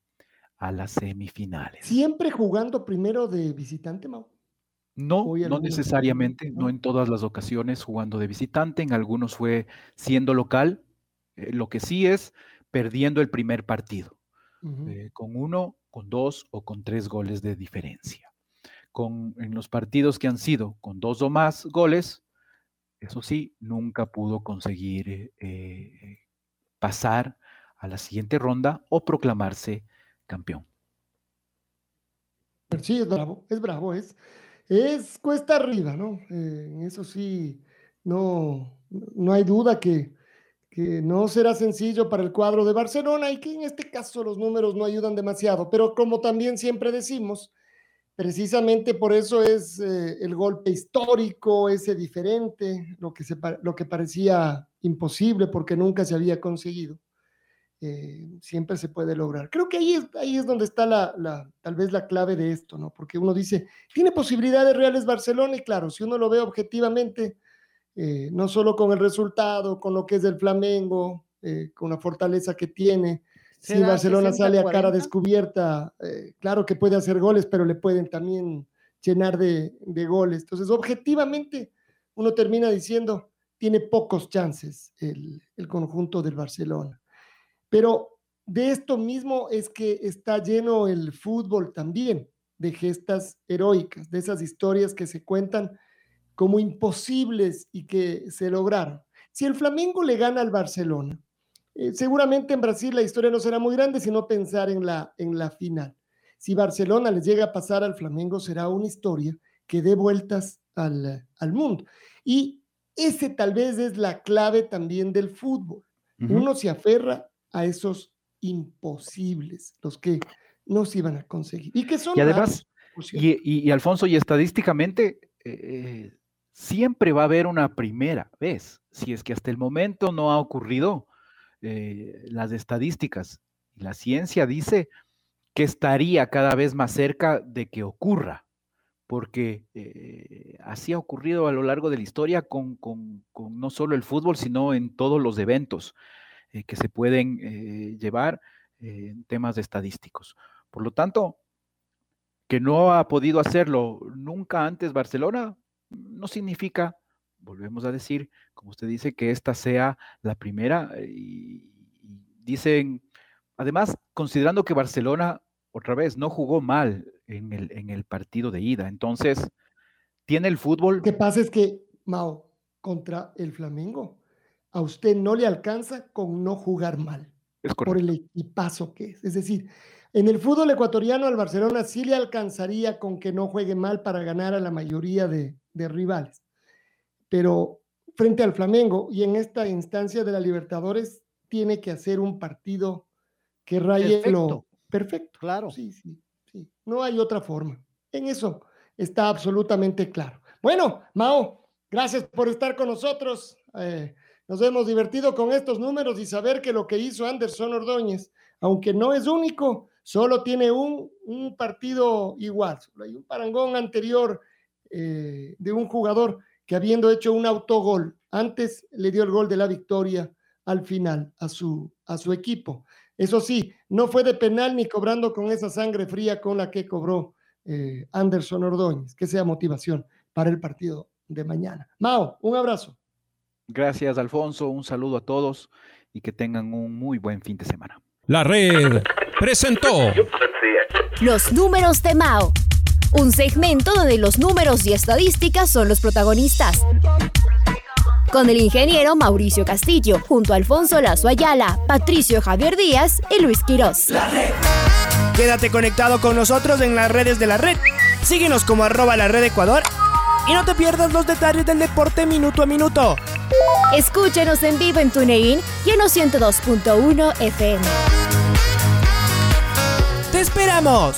a las semifinales. Siempre jugando primero de visitante, Mau. No, no necesariamente, no en todas las ocasiones jugando de visitante, en algunos fue siendo local, eh, lo que sí es perdiendo el primer partido, eh, con uno, con dos o con tres goles de diferencia. Con, en los partidos que han sido con dos o más goles, eso sí, nunca pudo conseguir eh, eh, pasar a la siguiente ronda o proclamarse campeón. Sí, es bravo, es bravo, es, es cuesta arriba, ¿no? Eh, eso sí, no, no hay duda que, que no será sencillo para el cuadro de Barcelona y que en este caso los números no ayudan demasiado, pero como también siempre decimos, precisamente por eso es eh, el golpe histórico, ese diferente, lo que, se, lo que parecía imposible porque nunca se había conseguido. eh, siempre se puede lograr. Creo que ahí es, ahí es donde está la, tal vez la clave de esto, ¿no? Porque uno dice, tiene posibilidades reales Barcelona y claro, si uno lo ve objetivamente, eh, no solo con el resultado, con lo que es del Flamengo, con la fortaleza que tiene, si ¿Será Barcelona sale a cara 60-40? descubierta, eh, claro que puede hacer goles, pero le pueden también llenar de, de goles. Entonces, objetivamente, uno termina diciendo, tiene pocos chances el, el conjunto del Barcelona. Pero de esto mismo es que está lleno el fútbol también, de gestas heroicas, de esas historias que se cuentan como imposibles y que se lograron. Si el Flamengo le gana al Barcelona, eh, seguramente en Brasil la historia no será muy grande, sino pensar en la, en la final. Si Barcelona les llega a pasar al Flamengo, será una historia que dé vueltas al, al mundo. Y ese tal vez es la clave también del fútbol. Uno se aferra a esos imposibles, los que no se iban a conseguir. Y que son Y además. Y, y- y, Alfonso, y estadísticamente, eh, siempre va a haber una primera vez. Si es que hasta el momento no ha ocurrido, eh, las estadísticas la ciencia dice que estaría cada vez más cerca de que ocurra, porque eh, así ha ocurrido a lo largo de la historia con, con- con no solo el fútbol, sino en todos los eventos eh, que se pueden llevar en temas estadísticos. Por lo tanto, que no ha podido hacerlo nunca antes Barcelona, no significa, volvemos a decir, como usted dice, que esta sea la primera. eh, Y, dicen, además, considerando que Barcelona, otra vez, no jugó mal en el, en el partido de ida, entonces, tiene el fútbol. Lo que pasa es que, Mao, contra el Flamengo, a usted no le alcanza con no jugar mal, Es por correcto. el equipazo que es. Es decir, en el fútbol ecuatoriano al Barcelona sí le alcanzaría con que no juegue mal para ganar a la mayoría de, de rivales. Pero frente al Flamengo y en esta instancia de la Libertadores, tiene que hacer un partido que raye lo Perfecto. perfecto. Claro. Sí, sí, sí. No hay otra forma. En eso está absolutamente claro. Bueno, Mao, gracias por estar con nosotros. Eh, nos hemos divertido con estos números y saber que lo que hizo Anderson Ordóñez, aunque no es único, solo tiene un, un partido igual. Solo hay un parangón anterior eh, de un jugador que habiendo hecho un autogol, antes le dio el gol de la victoria al final a su, a su equipo. Eso sí, no fue de penal ni cobrando con esa sangre fría con la que cobró eh, Anderson Ordóñez, que sea motivación para el partido de mañana. Mao, un abrazo. Gracias, Alfonso. Un saludo a todos y que tengan un muy buen fin de semana. La red presentó Los números de Mao. Un segmento donde los números y estadísticas son los protagonistas. Con el ingeniero Mauricio Castillo, junto a Alfonso Lazo Ayala, Patricio Javier Díaz y Luis Quirós. Quédate conectado con nosotros en las redes de la red. Síguenos como arroba la red Ecuador y no te pierdas los detalles del deporte minuto a minuto. Escúchenos en vivo en TuneIn y en los 102.1 FM. ¡Te esperamos!